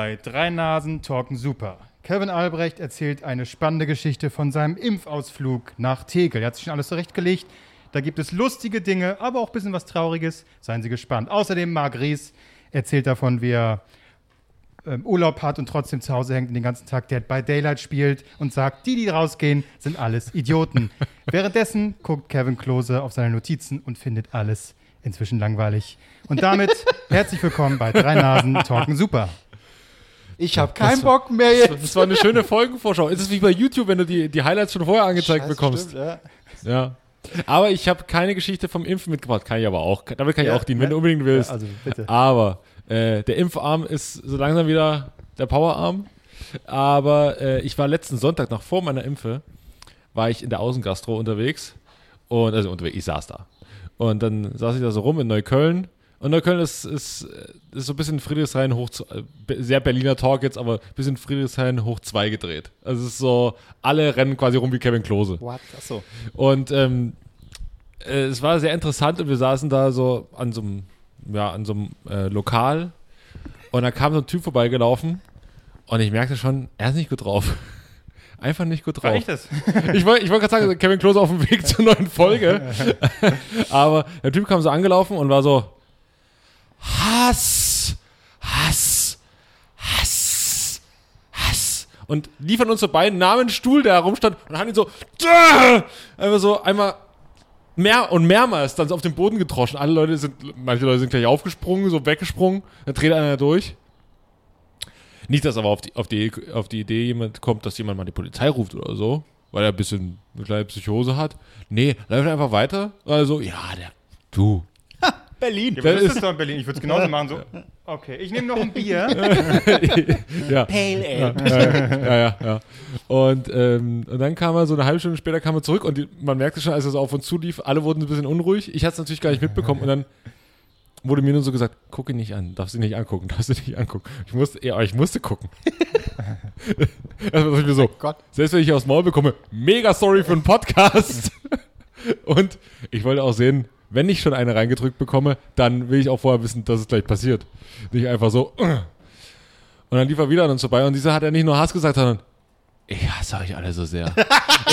bei Drei Nasen Talken Super. Kevin Albrecht erzählt eine spannende Geschichte von seinem Impfausflug nach Tegel. Er hat sich schon alles zurechtgelegt. Da gibt es lustige Dinge, aber auch ein bisschen was Trauriges. Seien Sie gespannt. Außerdem Marc Ries erzählt davon, wie er ähm, Urlaub hat und trotzdem zu Hause hängt den ganzen Tag Dead by Daylight spielt und sagt, die, die rausgehen, sind alles Idioten. Währenddessen guckt Kevin Klose auf seine Notizen und findet alles inzwischen langweilig. Und damit herzlich willkommen bei Drei Nasen Talken Super. Ich habe keinen Bock mehr jetzt. Das war eine schöne Folgenvorschau. Es ist wie bei YouTube, wenn du die, die Highlights schon vorher angezeigt Scheiße, bekommst. stimmt, ja. Ja. Aber ich habe keine Geschichte vom Impfen mitgebracht. Kann ich aber auch. Damit kann Ja, ich auch dienen, wenn ja. du unbedingt willst. Also bitte. Aber äh, der Impfarm ist so langsam wieder der Powerarm. Aber äh, ich war letzten Sonntag, noch vor meiner Impfe, war ich in der Außengastro unterwegs. Und, also unterwegs, ich saß da. Und dann saß ich da so rum in Neukölln. Und Neukölln ist, ist, ist so ein bisschen Friedrichshain hoch, äh, sehr Berliner Talk jetzt, aber ein bisschen Friedrichshain hoch zwei gedreht. Also es ist so, alle rennen quasi rum wie Kevin Klose. What? Achso. Und ähm, äh, es war sehr interessant und wir saßen da so an so einem, ja, an so einem äh, Lokal und da kam so ein Typ vorbeigelaufen und ich merkte schon, er ist nicht gut drauf. Einfach nicht gut War drauf. ich das? Ich wollte ich wollt gerade sagen, Kevin Klose auf dem Weg zur neuen Folge. Aber der Typ kam so angelaufen und war so Hass, Hass, Hass, Hass. Und lief an uns vorbei, nahm einen Stuhl, der herumstand und hat ihn so einfach so einmal mehr und mehrmals dann so auf den Boden getroschen. Alle Leute sind, manche Leute sind gleich aufgesprungen, so weggesprungen, dann dreht einer durch. Nicht, dass aber auf die, auf, die, auf die Idee jemand kommt, dass jemand mal die Polizei ruft oder so, weil er ein bisschen eine kleine Psychose hat. Nee, läuft einfach weiter. Also, ja, der, du. Berlin. Ja, das ist- doch in Berlin. Ich würde es genauso machen. So, okay, ich nehme noch ein Bier. Ja. Pale Ale. ja, ja, ja. Und, ähm, und dann kam er so eine halbe Stunde später kam er zurück und die, man merkte schon, als er so auf uns zulief, alle wurden ein bisschen unruhig. Ich hatte es natürlich gar nicht mitbekommen und dann wurde mir nur so gesagt, guck ihn nicht an, darfst ihn nicht angucken, darfst ihn nicht angucken. Ich musste, ja, ich musste gucken. also ich mir so, Gott. selbst wenn ich aufs Maul bekomme, mega sorry für einen Podcast. und ich wollte auch sehen, wenn ich schon eine reingedrückt bekomme, dann will ich auch vorher wissen, dass es gleich passiert. Nicht einfach so. Und dann lief er wieder an uns vorbei und dieser hat ja nicht nur Hass gesagt, sondern ich hasse euch alle so sehr.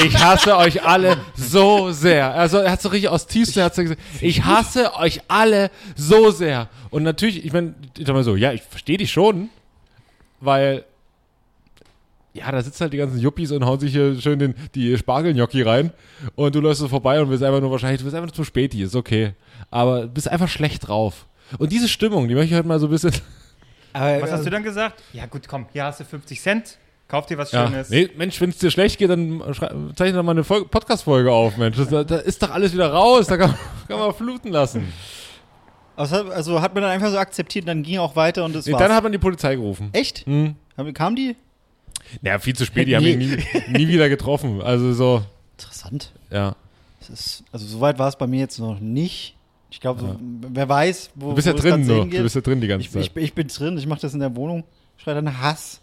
Ich hasse euch alle so sehr. Also er hat so richtig aus tiefstem Herzen gesagt, ich hasse euch alle so sehr. Und natürlich, ich meine, ich sag mal so, ja, ich verstehe dich schon, weil ja, da sitzen halt die ganzen Yuppies und hauen sich hier schön den, die Spargelgnocchi rein und du läufst so vorbei und bist einfach nur wahrscheinlich, du bist einfach nur zu spät ist okay. Aber du bist einfach schlecht drauf. Und diese Stimmung, die möchte ich heute mal so ein bisschen Aber, Was hast du dann gesagt? Ja gut, komm, hier hast du 50 Cent. Kauf dir was Ja. Schönes. Nee, Mensch, wenn es dir schlecht geht, dann zeichne doch mal eine Fol- Podcast-Folge auf, Mensch. Das, da, da ist doch alles wieder raus, da kann, kann man fluten lassen. Also, also hat man dann einfach so akzeptiert, dann ging auch weiter und es Nee, war's. dann hat man die Polizei gerufen. Echt? Hm. Haben- Kam die? Naja, viel zu spät, die haben ihn nie, nie wieder getroffen. Also so, Interessant. ja. Das ist, also soweit war es bei mir jetzt noch nicht. Ich glaube, so, wer weiß, wo Du bist ja drin nur. Du bist ja drin die ganze ich, Zeit. ich, ich bin drin, ich mache das in der Wohnung, schreie dann Hass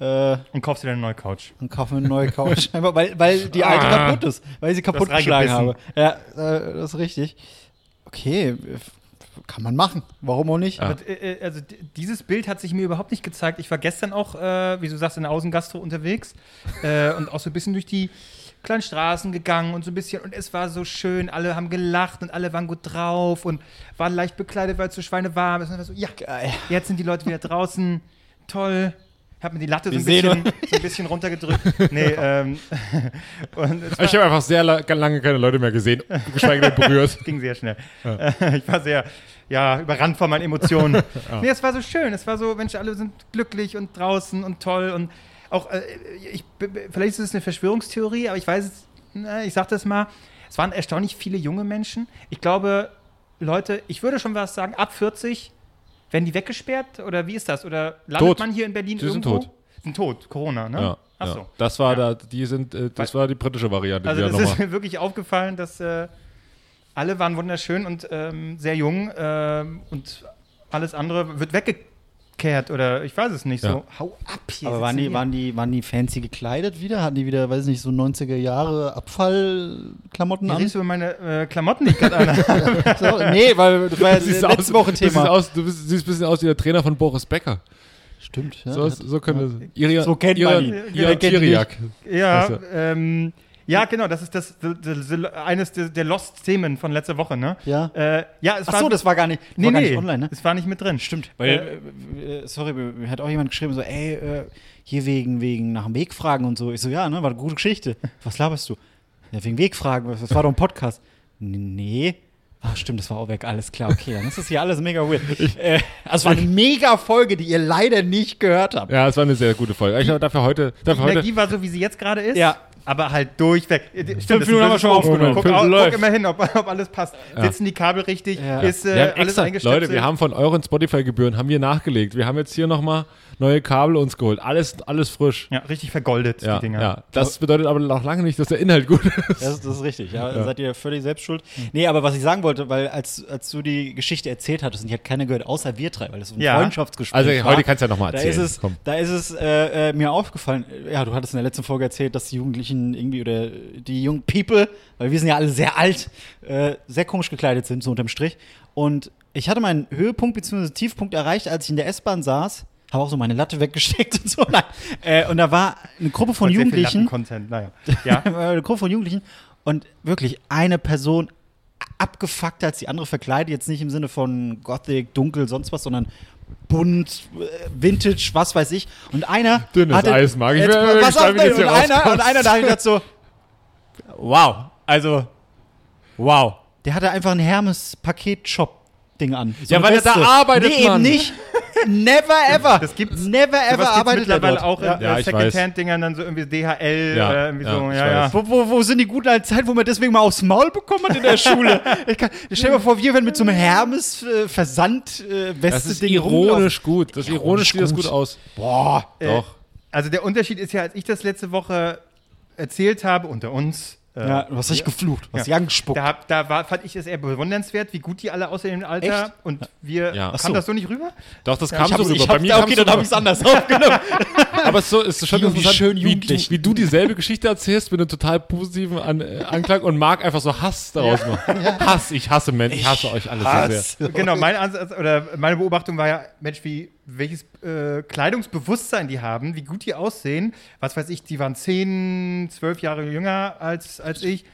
äh, Und kaufst dir eine neue Couch. und kaufe mir eine neue Couch. Einfach weil, weil die alte Ah. kaputt ist, weil ich sie kaputt geschlagen habe. Ja, äh, das ist richtig. Okay, kann man machen. Warum auch nicht? Ja. Aber, äh, also d- dieses Bild hat sich mir überhaupt nicht gezeigt. Ich war gestern auch, äh, wie du sagst, in der Außengastro unterwegs äh, und auch so ein bisschen durch die kleinen Straßen gegangen und so ein bisschen und es war so schön. Alle haben gelacht und alle waren gut drauf und waren leicht bekleidet, weil es so schweinewarm ist. Und war so, ja, Geil. jetzt sind die Leute wieder draußen. Toll. Hab mir die Latte so ein, bisschen, so ein bisschen runtergedrückt. Nee, ähm, Ich habe einfach sehr la lange keine Leute mehr gesehen, geschweige denn berührt. ging sehr schnell. Äh, ich war sehr, ja, überrannt von meinen Emotionen. Nee, es war so schön. Es war so, Mensch, alle sind glücklich und draußen und toll und auch, äh, ich, vielleicht ist es eine Verschwörungstheorie, aber ich weiß es, na, ich sag das mal, es waren erstaunlich viele junge Menschen. Ich glaube, Leute, ich würde schon was sagen, ab 40 werden die weggesperrt oder wie ist das? Oder landet Tot. man hier in Berlin Die sind irgendwo? tot. Sind tot, Corona, ne? Ja, Ach so. ja. Das war Ja. da, die sind, äh, das war die britische Variante. Also das ja ist mir wirklich aufgefallen, dass äh, alle waren wunderschön und ähm, sehr jung ähm, und alles andere wird kehrt oder ich weiß es nicht Ja. so. Hau ab hier. Aber waren die, hier. waren, die, waren die fancy gekleidet wieder? Hatten die wieder, weiß ich nicht, so 90er Jahre Abfallklamotten Du an? redest über meine äh, Klamotten, die ich gerade anhabe. So, nee, weil das war ja Du siehst letzte aus- Woche Du siehst, Thema. aus, du bist, siehst ein bisschen aus wie der Trainer von Boris Becker. Stimmt, ja. So, so könnte Iri, So kennt Ira- man ihn. Kennt ihn Kiriak. Ja, Weißt ähm, ja, genau, das ist das, das, das, eines der, der Lost-Themen von letzter Woche, ne? Ja. Äh, ja, es Ach so, das war gar nicht, nee, war gar nee, nicht online, ne? Es war nicht mit drin. Stimmt, weil, äh, äh, sorry, mir hat auch jemand geschrieben, so, ey, äh, hier wegen, wegen nach dem Weg fragen und so. Ich so, ja, ne, war eine gute Geschichte. Was laberst du? Ja, wegen Wegfragen, was- das war doch ein Podcast. Nee. Ah, stimmt, das war auch weg, alles klar, okay, dann ist das hier alles mega weird. äh, also es war eine mega Folge, die ihr leider nicht gehört habt. Ja, es war eine sehr gute Folge. Ich glaube, dafür heute, Die dafür heute Energie war so, wie sie jetzt gerade ist. Ja. Aber halt durchweg. Äh, Stimmt, ein Minuten haben wir schon aufgenommen. Guck, Fünf guck immer hin, ob, ob alles passt. Sitzen die Kabel richtig? Ja. Ist äh, alles extra, eingestöpselt? Leute, wir haben von euren Spotify-Gebühren haben wir nachgelegt. Wir haben jetzt hier nochmal neue Kabel uns geholt. Alles, alles frisch. Ja, richtig vergoldet, Ja, die Dinger. ja. Das bedeutet aber noch lange nicht, dass der Inhalt gut ist. Das, das ist richtig, ja, da seid ihr völlig selbst schuld. Nee, aber was ich sagen wollte, weil als, als du die Geschichte erzählt hattest und die hat keiner gehört, außer wir drei, weil das so ein Ja. Freundschaftsgespräch Also war. heute kannst du ja nochmal Da erzählen. ist es, Komm. da ist es äh, äh, mir aufgefallen, ja, du hattest in der letzten Folge erzählt, dass die Jugendlichen irgendwie oder die jungen People, weil wir sind ja alle sehr alt, äh, sehr komisch gekleidet sind, so unterm Strich. Und ich hatte meinen Höhepunkt bzw. Tiefpunkt erreicht, als ich in der S-Bahn saß, habe auch so meine Latte weggesteckt und so. Nein. Äh, und da war eine Gruppe von Und Jugendlichen, Lappen-Content, naja. Ja. eine Gruppe von Jugendlichen und wirklich eine Person abgefuckter als die andere verkleidet, jetzt nicht im Sinne von Gothic, dunkel, sonst was, sondern bunt, äh, Vintage, was weiß ich. Und einer Dünnes hatte, Eis mag ich. Jetzt, Ich bin pass auf, und hier einer, und einer da hat so, wow, also, wow. Der hatte einfach ein Hermes-Paket-Shop-Ding an. So Ja, weil er da arbeitet, nee, Mann. eben nicht. Never ever. Das gibt's- Never ever arbeitet er mittlerweile dort. auch in Ja. Äh, Secondhand-Dingern, dann so irgendwie DHL Ja, oder irgendwie ja, so. Ja, ja. Wo, wo, wo sind die guten alten Zeiten, wo man deswegen mal aufs Maul bekommen hat in der Schule? Ich kann, stell dir mal vor, wir werden mit so einem Hermes-Versand äh, Das Weste ist Ding ironisch gut. Das ist ironisch, sieht das gut. aus. Boah. Doch. Also der Unterschied ist ja, als ich das letzte Woche erzählt habe, unter uns, äh, Ja, du hast dich geflucht, du hast dich angespuckt. da, da war, fand ich es eher bewundernswert, wie gut die alle aussehen im Alter. Echt? Und wir, Ja. Kam so. das so nicht rüber? Doch, das Ja, kam so rüber. ich Bei mir okay, dann habe ich es anders aufgenommen. Aber es ist, so, es ist schon die interessant, schönen wie, wie du dieselbe Geschichte erzählst mit einem total positiven An äh, Anklang und Marc einfach so Hass daraus macht. Hass, ich hasse Menschen, ich hasse euch alle so sehr. Genau, mein Ansatz oder meine Beobachtung war ja, Mensch, wie welches äh, Kleidungsbewusstsein die haben, wie gut die aussehen. Was weiß ich, die waren 10, 12 Jahre jünger als, als ich.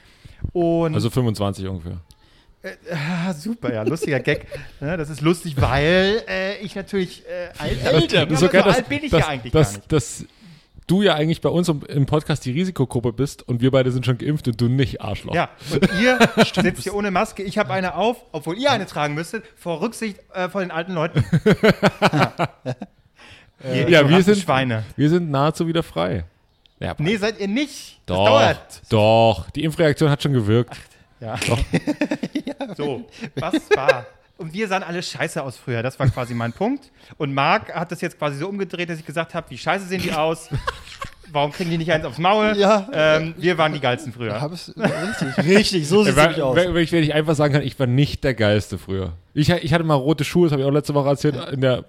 Und Also 25 ungefähr. Ah, super, ja, lustiger Gag. Ne, das ist lustig, weil äh, ich natürlich äh, alt, Älter. Ja, Das ist aber so so alt bin ich dass, ja eigentlich dass, gar nicht. dass du ja eigentlich bei uns im- Podcast die Risikogruppe bist und wir beide sind schon geimpft und du nicht, Arschloch. Ja, und ihr sitzt hier ohne Maske, ich habe eine auf, obwohl ihr eine tragen müsstet, vor Rücksicht äh, vor den alten Leuten. ja, Ja, wir sind- Schweine. Wir sind nahezu wieder frei. Ja, Nee, seid ihr nicht. Das doch, dauert. doch. Die Impfreaktion hat schon gewirkt. Ja. So, was war? Und wir sahen alle scheiße aus früher. Das war quasi mein Punkt. Und Marc hat das jetzt quasi so umgedreht, dass ich gesagt habe, wie scheiße sehen die aus? Warum kriegen die nicht eins aufs Maul? Ja. Ähm, wir waren die geilsten früher. Hab es richtig. Richtig, so sieht es nämlich aus. wenn, wenn ich, wenn ich einfach sagen kann, ich war nicht der Geilste früher. Ich, ich hatte mal rote Schuhe, das habe ich auch letzte Woche erzählt, in, der,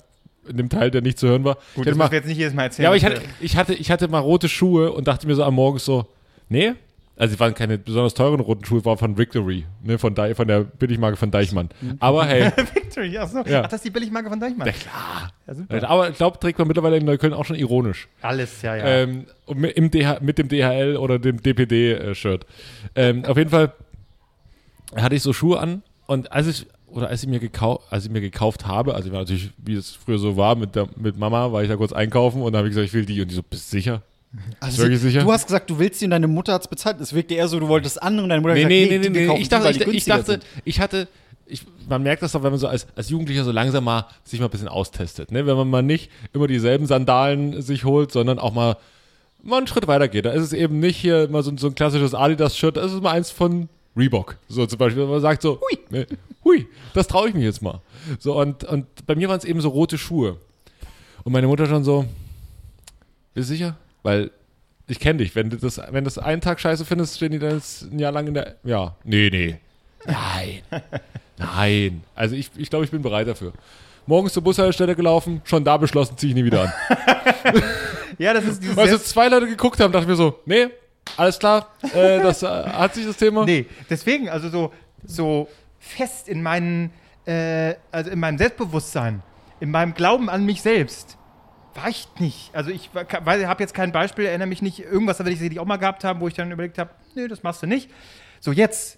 in dem Teil, der nicht zu hören war. Gut, ich das mal, jetzt nicht jedes Mal erzählen. ja, aber ich hatte, ich, hatte, ich hatte mal rote Schuhe und dachte mir so am Morgen so, nee, also es waren keine besonders teuren roten Schuhe, waren von Victory, ne, von, Dei- von der Billigmarke von Deichmann. Aber hey, Victory, ach so. Ja. Ach, das ist die Billigmarke von Deichmann. Ja, klar. Ja, super. aber ich glaube, trägt man mittlerweile in Neukölln auch schon ironisch. Alles, ja, ja. Ähm, mit, im DH, mit dem DHL oder dem DPD-Shirt. Ähm, auf jeden Fall hatte ich so Schuhe an und als ich oder als ich mir gekauft, als ich mir gekauft habe, also ich war natürlich, wie es früher so war, mit, der, mit Mama, war ich da kurz einkaufen und dann habe ich gesagt, ich will die und die so, bist du sicher? Also, wirklich sicher? Du hast gesagt, du willst und deine Mutter hat es bezahlt. Es wirkte eher so, du wolltest andere und deine Mutter Nee, hat nee, gesagt, nee, nee, nee. kaufen Ich dachte, ich, ich dachte, sind. ich hatte, ich, man merkt das doch, wenn man so als, als Jugendlicher so langsam mal sich mal ein bisschen austestet, ne? Wenn man mal nicht immer dieselben Sandalen sich holt, sondern auch mal, mal einen Schritt weiter geht. Da ist es eben nicht hier mal so, so ein klassisches Adidas-Shirt, das ist mal eins von Reebok. So zum Beispiel, wenn man sagt so, hui, ne, hui das traue ich mich jetzt mal. So, und, und bei mir waren es eben so rote Schuhe. Und meine Mutter schon so, bist du sicher? Weil ich kenne dich. Wenn du das, wenn du das einen Tag scheiße findest, stehen die dann jetzt ein Jahr lang in der. Ja, nee, nee. Nein. Nein. Also ich, ich glaube, ich bin bereit dafür. morgens zur Bushaltestelle gelaufen, schon da beschlossen, ziehe ich nie wieder an. Ja, das ist dieses. Weil so Selbst- zwei Leute geguckt haben, dachte ich mir so, nee, alles klar, äh, das äh, hat sich das Thema. Nee, deswegen, also so, so fest in meinen, äh, also in meinem Selbstbewusstsein, in meinem Glauben an mich selbst, war ich nicht. Also ich habe jetzt kein Beispiel, erinnere mich nicht, irgendwas, werde ich sicherlich auch mal gehabt haben, wo ich dann überlegt habe, nee, das machst du nicht. So jetzt,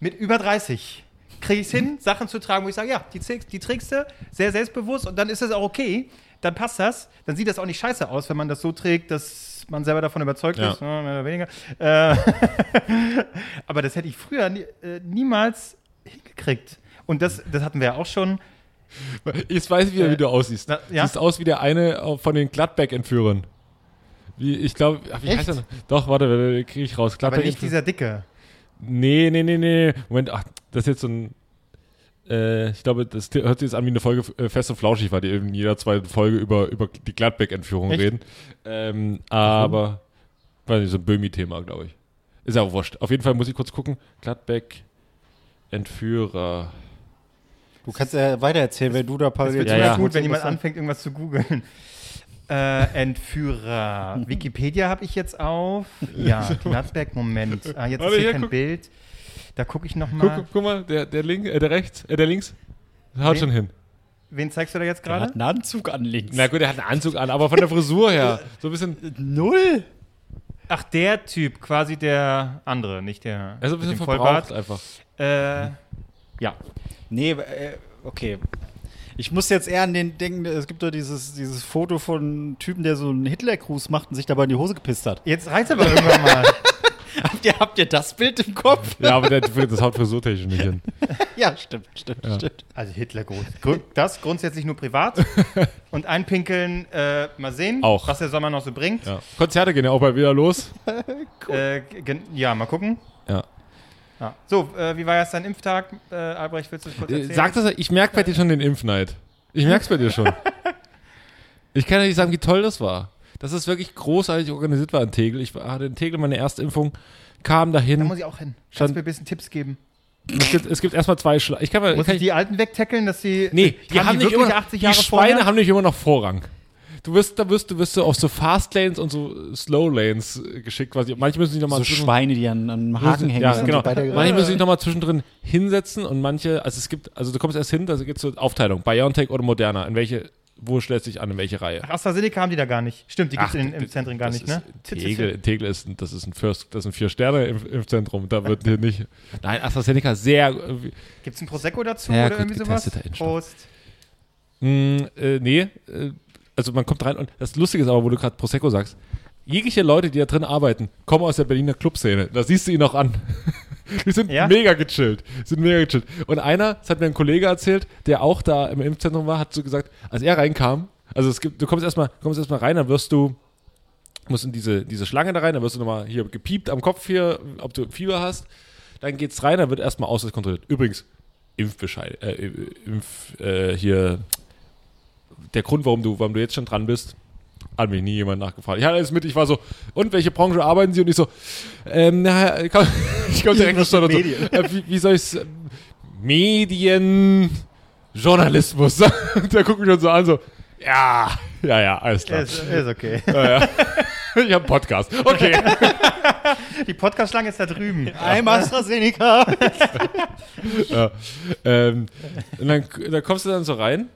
mit über 30, kriege ich es hin, Sachen zu tragen, wo ich sage, ja, die, trägst- die trägst du, sehr selbstbewusst und dann ist es auch okay, dann passt das, dann sieht das auch nicht scheiße aus, wenn man das so trägt, dass man selber davon überzeugt Ja. ist, ne, mehr oder weniger. Äh, aber das hätte ich früher nie, äh, niemals hingekriegt. Und das, das hatten wir ja auch schon. Ich weiß wieder, Äh, wie du aussiehst. na, ja? Siehst aus wie der eine von den Gladback-Entführern. Wie, ich glaube, wie heißt er? Doch, warte, kriege ich raus. Aber nicht dieser Dicke. Nee, nee, nee, nee. Moment, ach, das ist jetzt so ein. Äh, ich glaube, das hört sich jetzt an wie eine Folge äh, Fest und Flauschig, weil die in jeder zweiten Folge über, über die Gladback-Entführung Echt? reden. Ähm, aber, weiß nicht, so ein Böhmi-Thema, glaube ich. Ist ja auch wurscht. Auf jeden Fall muss ich kurz gucken. Gladback-Entführer. Du kannst ja weitererzählen, wenn du da parallel wird Ja, immer ja. gut, wenn jemand anfängt, irgendwas zu googeln. Äh, Entführer. Wikipedia habe ich jetzt auf. Ja, Gladberg, Moment. Ah, jetzt Warte, ist hier kein guck. Bild. Da gucke ich noch Guck, mal. guck, guck mal, der, der, link, äh, der rechts, äh, der links, haut Wen? schon hin. Wen zeigst du da jetzt Der hat gerade? einen Anzug an links. Na gut, er hat einen Anzug an, aber von der Frisur her. So ein bisschen, Null. Ach, der Typ, quasi der andere, nicht der also ein bisschen verbraucht einfach. Äh, ja. Nee, äh, okay. Ich muss jetzt eher an den denken, es gibt doch dieses, dieses Foto von einem Typen, der so einen Hitler-Gruß macht und sich dabei in die Hose gepisst hat. Jetzt reizt aber irgendwann mal. Habt ihr, habt ihr das Bild im Kopf? Ja, aber der, das haut frisurtechnisch nicht hin. ja, stimmt, stimmt, Ja. stimmt. Also Hitler groß. Grü- Das grundsätzlich nur privat. Und einpinkeln, äh, mal sehen, Auch. was der Sommer noch so bringt. Ja. Konzerte gehen ja auch bald wieder los. Äh, gen- ja, mal gucken. Ja. Ja. So, äh, wie war jetzt dein Impftag? Äh, Albrecht, willst du es kurz Äh, erzählen? Sag das, ich merke bei dir schon den Impfneid. Ich merke es bei dir schon. Ich kann ja nicht sagen, wie toll das war. Dass es wirklich großartig organisiert war in Tegel. Ich hatte in Tegel meine erste Impfung, kam Da dahin. muss ich auch hin. Kannst du mir ein bisschen Tipps geben? Es gibt, es gibt erstmal zwei Schla Ich kann mal. Muss kann ich die Alten wegtackeln, dass die. Nee, die haben, nicht wirklich immer, 80 die Jahre Schweine vorher? haben nicht immer noch Vorrang. Du wirst, da wirst, du wirst so auf so Fast Lanes und so Slow Lanes äh, geschickt quasi. Manche müssen sich nochmal So Schweine, die an, einem Haken hängen. Ja, sind genau. Manche müssen sich nochmal zwischendrin hinsetzen und manche, also es gibt, also du kommst erst hin, da gibt es so Aufteilung, BioNTech oder Moderna, in welche, wo stellst du dich an, in welche Reihe? Ach, AstraZeneca haben die da gar nicht. Stimmt, die gibt es den Impfzentren gar nicht, ne? Tegel, Tegel ist, ein- das ist ein First, das ist ein Vier-Sterne-Impfzentrum, da wird hier nicht. Nein, AstraZeneca sehr, äh, Gibt es ein Prosecco dazu Ja, oder gut irgendwie sowas? Prost. mh, äh, nee, äh, also man kommt rein und das Lustige ist aber, wo du gerade Prosecco sagst, jegliche Leute, die da drin arbeiten, kommen aus der Berliner Clubszene. Da siehst du ihn auch an. Die sind Ja? mega gechillt. Sind mega gechillt. Und einer, das hat mir ein Kollege erzählt, der auch da im Impfzentrum war, hat so gesagt, als er reinkam, also es gibt, du kommst erstmal, kommst erstmal rein, dann wirst du, musst in diese, diese Schlange da rein, dann wirst du nochmal hier gepiept am Kopf hier, ob du Fieber hast. Dann geht's rein, dann wird erstmal Ausweis kontrolliert. Übrigens, Impfbescheid, äh, Impf, äh, hier, der Grund, warum du, warum du jetzt schon dran bist, hat mich nie jemand nachgefragt. Ich hatte alles mit, ich war so, und welche Branche arbeiten Sie? Und ich so, ähm, na, ich komm, ich komm direkt mit so, äh, wie, wie soll ich es, Medien, Journalismus. Der guckt mich schon so an, so, ja, ja, ja, alles klar. Ist, ist okay. Ja, ja. Ich habe einen Podcast. Okay. Die Podcast-Schlange ist da drüben. I'm AstraZeneca. ja. ähm, und dann, dann kommst du dann so rein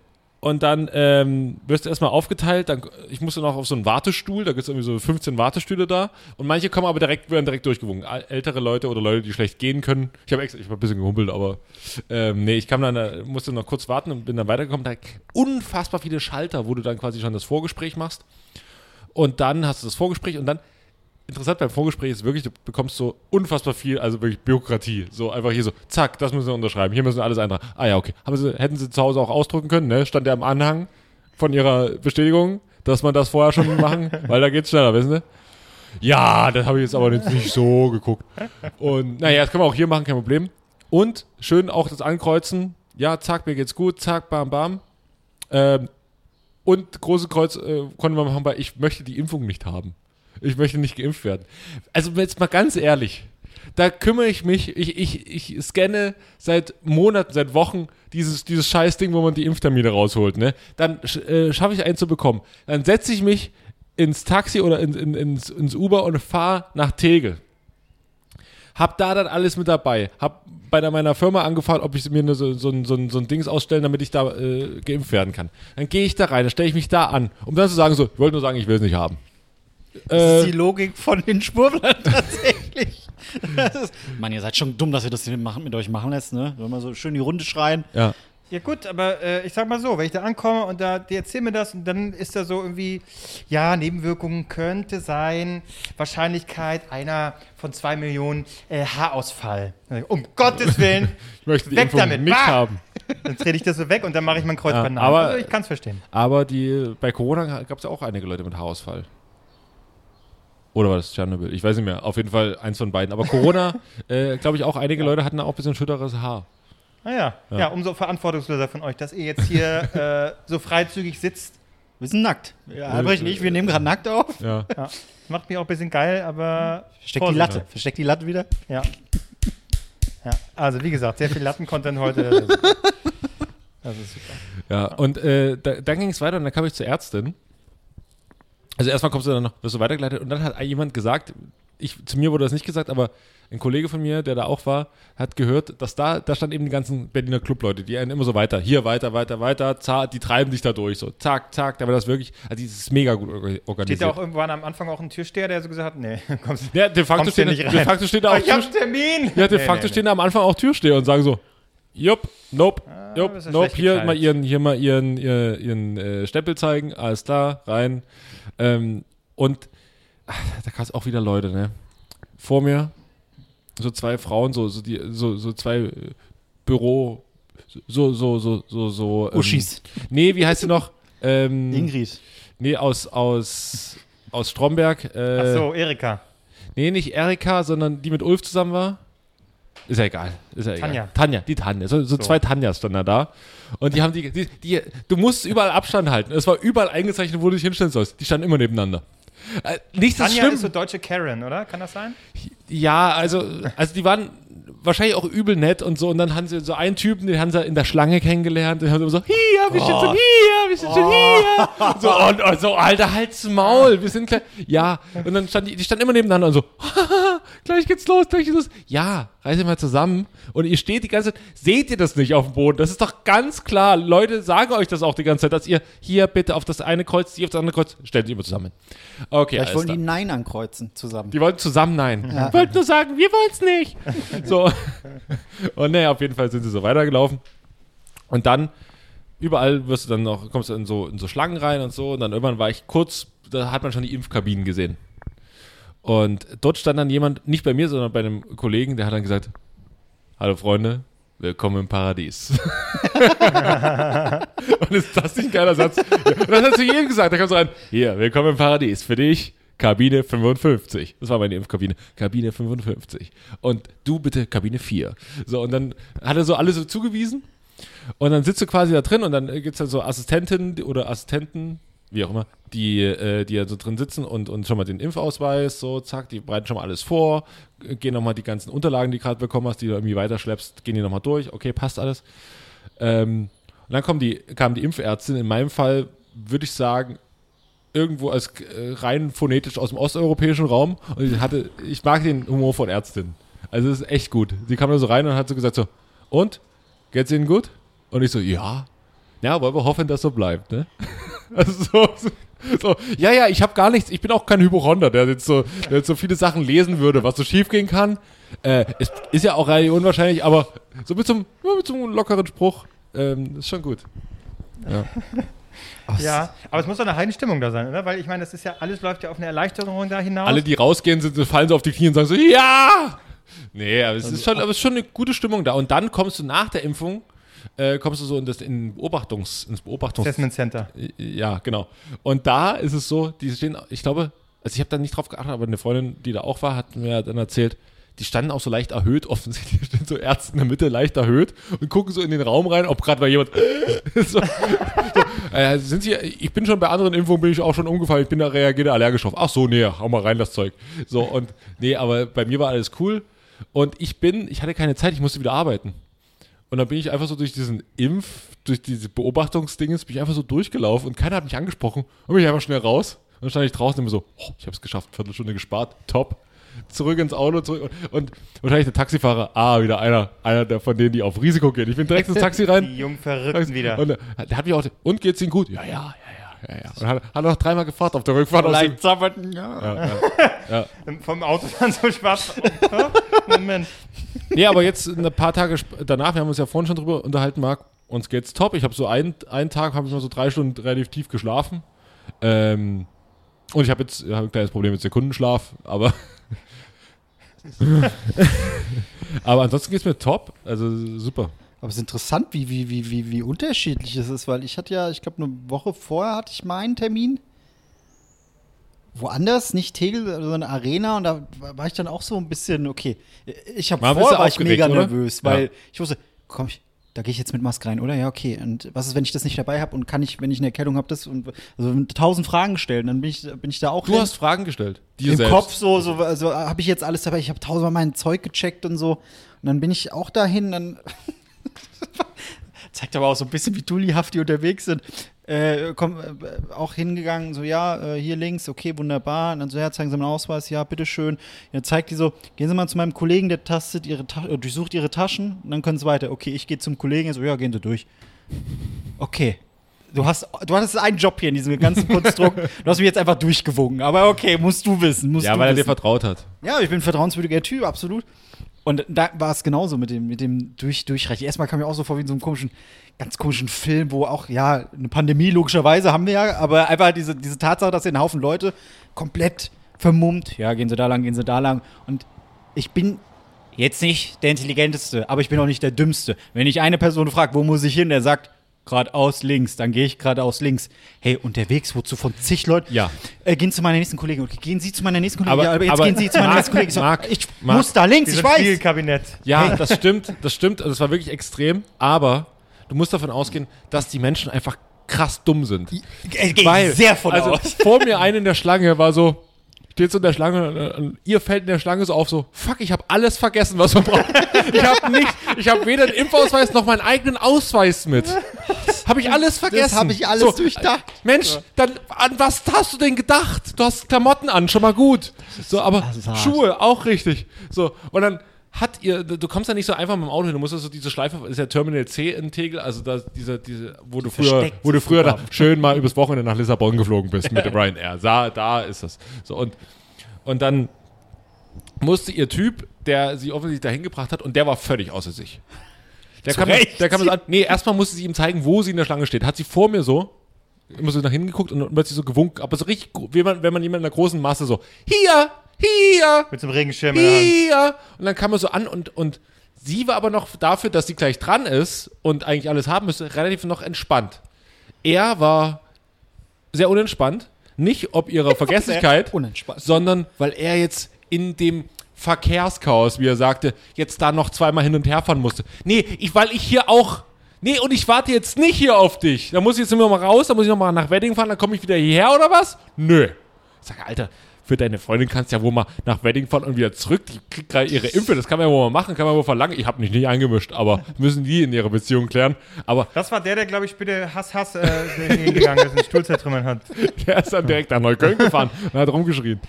und dann ähm, wirst du erstmal aufgeteilt. Dann, ich musste noch auf so einen Wartestuhl, da gibt es irgendwie so 15 Wartestühle da und manche kommen aber direkt, werden direkt durchgewunken. Ältere Leute oder Leute, die schlecht gehen können. Ich habe extra, ich war ein bisschen gehumpelt, aber ähm, nee, ich kam dann, äh, musste noch kurz warten und bin dann weitergekommen. Da unfassbar viele Schalter, wo du dann quasi schon das Vorgespräch machst. Und dann hast du das Vorgespräch und dann interessant beim Vorgespräch ist wirklich, du bekommst so unfassbar viel, also wirklich Bürokratie. So einfach hier so, zack, das müssen wir unterschreiben, hier müssen wir alles eintragen. Ah ja, okay. Haben sie, hätten sie zu Hause auch ausdrucken können, ne? Stand ja am Anhang von ihrer Bestätigung, dass man das vorher schon machen, weil da geht's schneller, wissen Sie? Ja, das habe ich jetzt aber nicht, nicht so geguckt. Und naja, das können wir auch hier machen, kein Problem. Und schön auch das Ankreuzen. Ja, zack, mir geht's gut, zack, bam, bam. Ähm, und große Kreuz äh, konnten wir machen, weil ich möchte die Impfung nicht haben. Ich möchte nicht geimpft werden. Also jetzt mal ganz ehrlich, Da kümmere ich mich, ich, ich, ich scanne seit Monaten, seit Wochen dieses, dieses Scheißding, wo man die Impftermine rausholt. Ne? Dann äh, schaffe ich einen zu bekommen. Dann setze ich mich ins Taxi oder in, in, ins, ins Uber und fahre nach Tegel. Hab da dann alles mit dabei. Hab bei meiner Firma angefragt, ob ich mir so, so, ein- so, so ein Dings ausstellen, damit ich da äh, geimpft werden kann. Dann gehe ich da rein, dann stelle ich mich da an, um dann zu sagen, so, ich wollte nur sagen, ich will es nicht haben. Das ist Äh, die Logik von den Spurblern tatsächlich. Ist, Mann, ihr seid schon dumm, dass ihr das hier machen, mit euch machen lässt, ne? Wenn wir so schön die Runde schreien. ja. Ja gut, aber äh, ich sag mal so, wenn ich da ankomme und da, die erzählen mir das und dann ist da so irgendwie, ja, Nebenwirkungen könnte sein, Wahrscheinlichkeit einer von zwei Millionen äh, Haarausfall. Um Gottes Willen, Ich möchte die Weg Impfung damit. nicht Bah! haben. dann trete ich das so weg und dann mache ich mein Kreuzband Ja, nach. aber- also ich kann es verstehen. Aber die, bei Corona gab es ja auch einige Leute mit Haarausfall. Oder war das Tschernobyl? Ich weiß nicht mehr. Auf jeden Fall eins von beiden. Aber Corona, äh, glaube ich, auch einige Leute hatten auch ein bisschen schütteres Haar. Naja, ja. ja, umso verantwortungsloser von euch, dass ihr jetzt hier äh, so freizügig sitzt. Wir sind nackt. Ja, Albrecht und ich, wir nehmen gerade nackt auf. Ja. Ja. Macht mich auch ein bisschen geil, aber. Versteck die. Latte. Versteck die Latte wieder. Ja. Ja, also wie gesagt, sehr viel Latten-Content heute. Das ist super. Das ist super. Ja, und äh, da, dann ging es weiter und dann kam ich zur Ärztin. Also erstmal kommst du dann noch, wirst du weitergeleitet und dann hat jemand gesagt, ich, zu mir wurde das nicht gesagt, aber ein Kollege von mir, der da auch war, hat gehört, dass da, da stand eben die ganzen Berliner Clubleute, die einen immer so weiter, hier weiter, weiter, weiter, zack, die treiben dich da durch, so zack, zack, da war das wirklich, also das ist mega gut orga- organisiert. Steht da auch irgendwann am Anfang auch ein Türsteher, der so gesagt hat, nee, kommst ja, de facto kommst stehen, nicht de rein. facto stehen da auch ich hab Tür, Termin! ja, de Nee, facto nee, stehen da am Anfang auch Türsteher und sagen so, jupp, nope, jupp, bist du nope, hier mal ihren, hier mal ihren, ihren, ihren äh, Stempel zeigen, alles klar, rein. Ähm, und ach, da gab es auch wieder Leute, ne? Vor mir so zwei Frauen, so, so, die, so, so zwei äh, Büro, so, so, so, so, so. Ähm, Uschis. Nee, wie heißt sie noch? Ähm, Ingrid. Nee, aus, aus, aus Stromberg. Äh, Ach so, Erika. Nee, nicht Erika, sondern die mit Ulf zusammen war. Ist ja egal. Ist ja egal. Tanja. Tanja, die Tanja. So, so, zwei Tanjas standen da. Und die haben die, die, die, du musst überall Abstand halten. Es war überall eingezeichnet, wo du dich hinstellen sollst. Die standen immer nebeneinander. Äh, nichts ist Tanja schlimm. ist so deutsche Karen, oder? Kann das sein? Ja, also, also die waren wahrscheinlich auch übel nett und so. Und dann haben sie so einen Typen, den haben sie in der Schlange kennengelernt. Und haben immer so, hier, wir sind schon hier, wir sind schon hier. So, und, und so, Alter, halt's Maul, wir sind gleich. Ja, und dann standen die, die standen immer nebeneinander und so, gleich geht's los, gleich geht's los. Ja, reiß mal zusammen. Und ihr steht die ganze Zeit, seht ihr das nicht auf dem Boden? Das ist doch ganz klar. Leute sagen euch das auch die ganze Zeit, dass ihr hier bitte auf das eine Kreuz, die auf das andere Kreuz, stellt sich immer zusammen. Okay, Vielleicht wollen klar. die Nein ankreuzen zusammen. Die wollten zusammen nein. Ja. Wollten nur sagen, wir wollen es nicht. So. Und naja, auf jeden Fall sind sie so weitergelaufen. Und dann, überall wirst du dann noch, kommst du in so, in so Schlangen rein und so. Und dann irgendwann war ich kurz, da hat man schon die Impfkabinen gesehen. Und dort stand dann jemand, nicht bei mir, sondern bei einem Kollegen, der hat dann gesagt, hallo Freunde, willkommen im Paradies. und ist das nicht ein geiler Satz? Und das hat zu jedem gesagt, da kam so rein, hier, willkommen im Paradies, für dich Kabine 55. Das war meine Impfkabine. Kabine 55. Und du bitte Kabine 4. So, und dann hat er so alles so zugewiesen. Und dann sitzt du quasi da drin und dann gibt es dann so Assistentinnen oder Assistenten, wie auch immer, die, äh, die ja so drin sitzen und, und schon mal den Impfausweis, so, zack, die bereiten schon mal alles vor, gehen nochmal die ganzen Unterlagen, die du gerade bekommen hast, die du irgendwie weiterschleppst, gehen die nochmal durch, okay, passt alles. Ähm, und dann kommen die, kam die Impfärztin, in meinem Fall würde ich sagen, irgendwo als äh, rein phonetisch aus dem osteuropäischen Raum und ich hatte, ich mag den Humor von Ärztin. Also es ist echt gut. Sie kam da so rein und hat so gesagt so, und? Geht's Ihnen gut? Und ich so, ja. Ja, wollen wir hoffen, dass so bleibt, ne? Also so, so, so ja, ja, ich habe gar nichts, ich bin auch kein Hypochonder, der jetzt so, der jetzt so viele Sachen lesen würde, was so schief gehen kann. Äh, es ist ja auch relativ unwahrscheinlich, aber so mit so einem, mit so einem lockeren Spruch, ähm, ist schon gut. Ja. Ja, aber es muss doch eine Heidenstimmung da sein, oder? Weil ich meine, das ist ja, alles läuft ja auf eine Erleichterung da hinaus. Alle, die rausgehen, sind, fallen so auf die Knie und sagen so, ja! Nee, aber es ist schon, aber es ist schon eine gute Stimmung da. Und dann kommst du nach der Impfung, äh, kommst du so in das in Beobachtungs, ins Beobachtungs... Assessment Center. Ja, genau. Und da ist es so, die stehen, ich glaube, also ich habe da nicht drauf geachtet, aber eine Freundin, die da auch war, hat mir dann erzählt, die standen auch so leicht erhöht, offensichtlich stehen so Ärzte in der Mitte leicht erhöht und gucken so in den Raum rein, ob gerade mal jemand so, so, äh, sind sie, ich bin schon bei anderen Impfungen bin ich auch schon umgefallen, ich bin da reagiert allergisch drauf. Ach so, nee, hau mal rein das Zeug. So und nee, aber bei mir war alles cool. Und ich bin, ich hatte keine Zeit, ich musste wieder arbeiten. Und dann bin ich einfach so durch diesen Impf, durch diese Beobachtungsdinges, bin ich einfach so durchgelaufen und keiner hat mich angesprochen. Und bin ich einfach schnell raus. Und dann stand ich draußen und immer so, oh, ich habe es geschafft, Viertelstunde gespart, top. Zurück ins Auto, zurück. Und, wahrscheinlich der Taxifahrer, ah, wieder einer, einer der von denen, die auf Risiko gehen. Ich bin direkt ins Taxi rein. Die jungen Verrückten wieder. Und der hat mich auch, und geht's Ihnen gut? Ja, ja, ja, ja, ja, ja. Und hat, hat noch dreimal gefragt auf der Rückfahrt. aus dem- Leicht zapperten, ja. ja, ja. Vom Auto dann so schwarz. Oh, Moment. Nee, aber jetzt ein paar Tage danach, wir haben uns ja vorhin schon drüber unterhalten, Marc, uns geht's top. Ich habe so einen, einen Tag, habe ich mal so drei Stunden relativ tief geschlafen. Ähm, und ich habe jetzt hab ein kleines Problem mit Sekundenschlaf, aber. aber ansonsten geht's mir top. Also super. Aber es ist interessant, wie, wie, wie, wie, wie unterschiedlich es ist, weil ich hatte ja, ich glaube, eine Woche vorher hatte ich meinen Termin. Woanders, nicht Tegel, sondern Arena und da war ich dann auch so ein bisschen, okay. Ich habe vorher war ich mega oder? nervös, weil Ja. ich wusste, komm, ich, da gehe ich jetzt mit Maske rein, oder? Ja, okay. Und was ist, wenn ich das nicht dabei habe und kann ich, wenn ich eine Erkältung habe, das und also tausend Fragen stellen, dann bin ich, bin ich da auch Du hin. hast Fragen gestellt. Dir Im selbst. Kopf so, so also habe ich jetzt alles dabei. Ich habe tausendmal mein Zeug gecheckt und so. Und dann bin ich auch dahin. Dann zeigt aber auch so ein bisschen, wie dullihaft die unterwegs sind. Äh, komm, äh, auch hingegangen, so, ja, äh, hier links, okay, wunderbar. Und dann so, ja, zeigen Sie mal einen Ausweis, ja, bitteschön. Ja, zeigt die so, gehen Sie mal zu meinem Kollegen, der tastet ihre Ta äh, durchsucht Ihre Taschen und dann können Sie weiter. Okay, ich gehe zum Kollegen, so, ja, gehen Sie durch. Okay. Du hast, du hattest einen Job hier in diesem ganzen Konstrukt. Du hast mich jetzt einfach durchgewunken. Aber okay, musst du wissen. Musst Ja, du weil er dir wissen. vertraut hat. Ja, ich bin ein vertrauenswürdiger Typ, absolut. Und da war es genauso mit dem, mit dem Durch, Durchreichen. Erstmal kam mir auch so vor wie in so einem komischen, ganz komischen Film, wo auch, ja, eine Pandemie logischerweise haben wir ja, aber einfach diese, diese Tatsache, dass hier ein Haufen Leute komplett vermummt, ja, gehen sie da lang, gehen sie da lang. Und ich bin jetzt nicht der Intelligenteste, aber ich bin auch nicht der Dümmste. Wenn ich eine Person frage, wo muss ich hin, der sagt, geradeaus links, dann gehe ich geradeaus links. Hey, unterwegs, wozu von zig Leuten? Ja. Äh, gehen zu meiner nächsten Kollegin. Okay, gehen Sie zu meiner nächsten Kollegin. Aber- ja, aber jetzt aber- gehen Sie zu meiner Marc, nächsten Kollegin. So, Marc, ich Marc. muss da links, ich weiß. Spielkabinett. Ja, das stimmt, das stimmt. Also es war wirklich extrem, aber du musst davon ausgehen, dass die Menschen einfach krass dumm sind. Gehe ich sehr von also aus. vor mir eine in der Schlange war so, steht so in der Schlange und, und ihr fällt in der Schlange so auf so, fuck, ich habe alles vergessen, was man braucht. ich habe nicht, ich habe weder den Impfausweis noch meinen eigenen Ausweis mit. Habe ich alles vergessen. habe ich alles so, durchdacht. Mensch, dann an was hast du denn gedacht? Du hast Klamotten an, schon mal gut. So, aber. Schuhe auch richtig. So und dann hat ihr, du kommst ja nicht so einfach mit dem Auto hin, du musst also diese Schleife, das ist ja Terminal C in Tegel, also da, diese, diese, wo du früher, wo du früher da schön mal übers Wochenende nach Lissabon geflogen bist mit dem Ryanair. Da, da ist das. So und, und dann musste ihr Typ, der sie offensichtlich dahin gebracht hat, und der war völlig außer sich. Der kam, der kam an, nee, erstmal musste sie ihm zeigen, wo sie in der Schlange steht. Hat sie vor mir so, immer so nach hinten geguckt und plötzlich so gewunken, aber so richtig, wie man, wenn man jemand in der großen Masse so, hier, hier, Mit so einem Regenschirm hier. Und dann kam er so an und, und sie war aber noch dafür, dass sie gleich dran ist und eigentlich alles haben müsste, relativ noch entspannt. Er war sehr unentspannt. Nicht ob ihrer Vergesslichkeit, sondern weil er jetzt in dem Verkehrschaos, wie er sagte, jetzt da noch zweimal hin und her fahren musste. Nee, ich, weil ich hier auch. Nee, und ich warte jetzt nicht hier auf dich. Da muss ich jetzt immer mal raus, da muss ich noch mal nach Wedding fahren, dann komme ich wieder hierher oder was? Nö. Ich sage, Alter, für deine Freundin kannst du ja wohl mal nach Wedding fahren und wieder zurück. Die kriegt gerade ihre Impfe, das kann man ja wohl mal machen, kann man wohl verlangen. Ich habe mich nicht eingemischt, aber müssen die in ihrer Beziehung klären. Aber Das war der, der, glaube ich, bitte Hass, Hass äh, hingegangen ist und den Stuhl zertrümmert hat. der ist dann direkt nach Neukölln gefahren und hat rumgeschrien.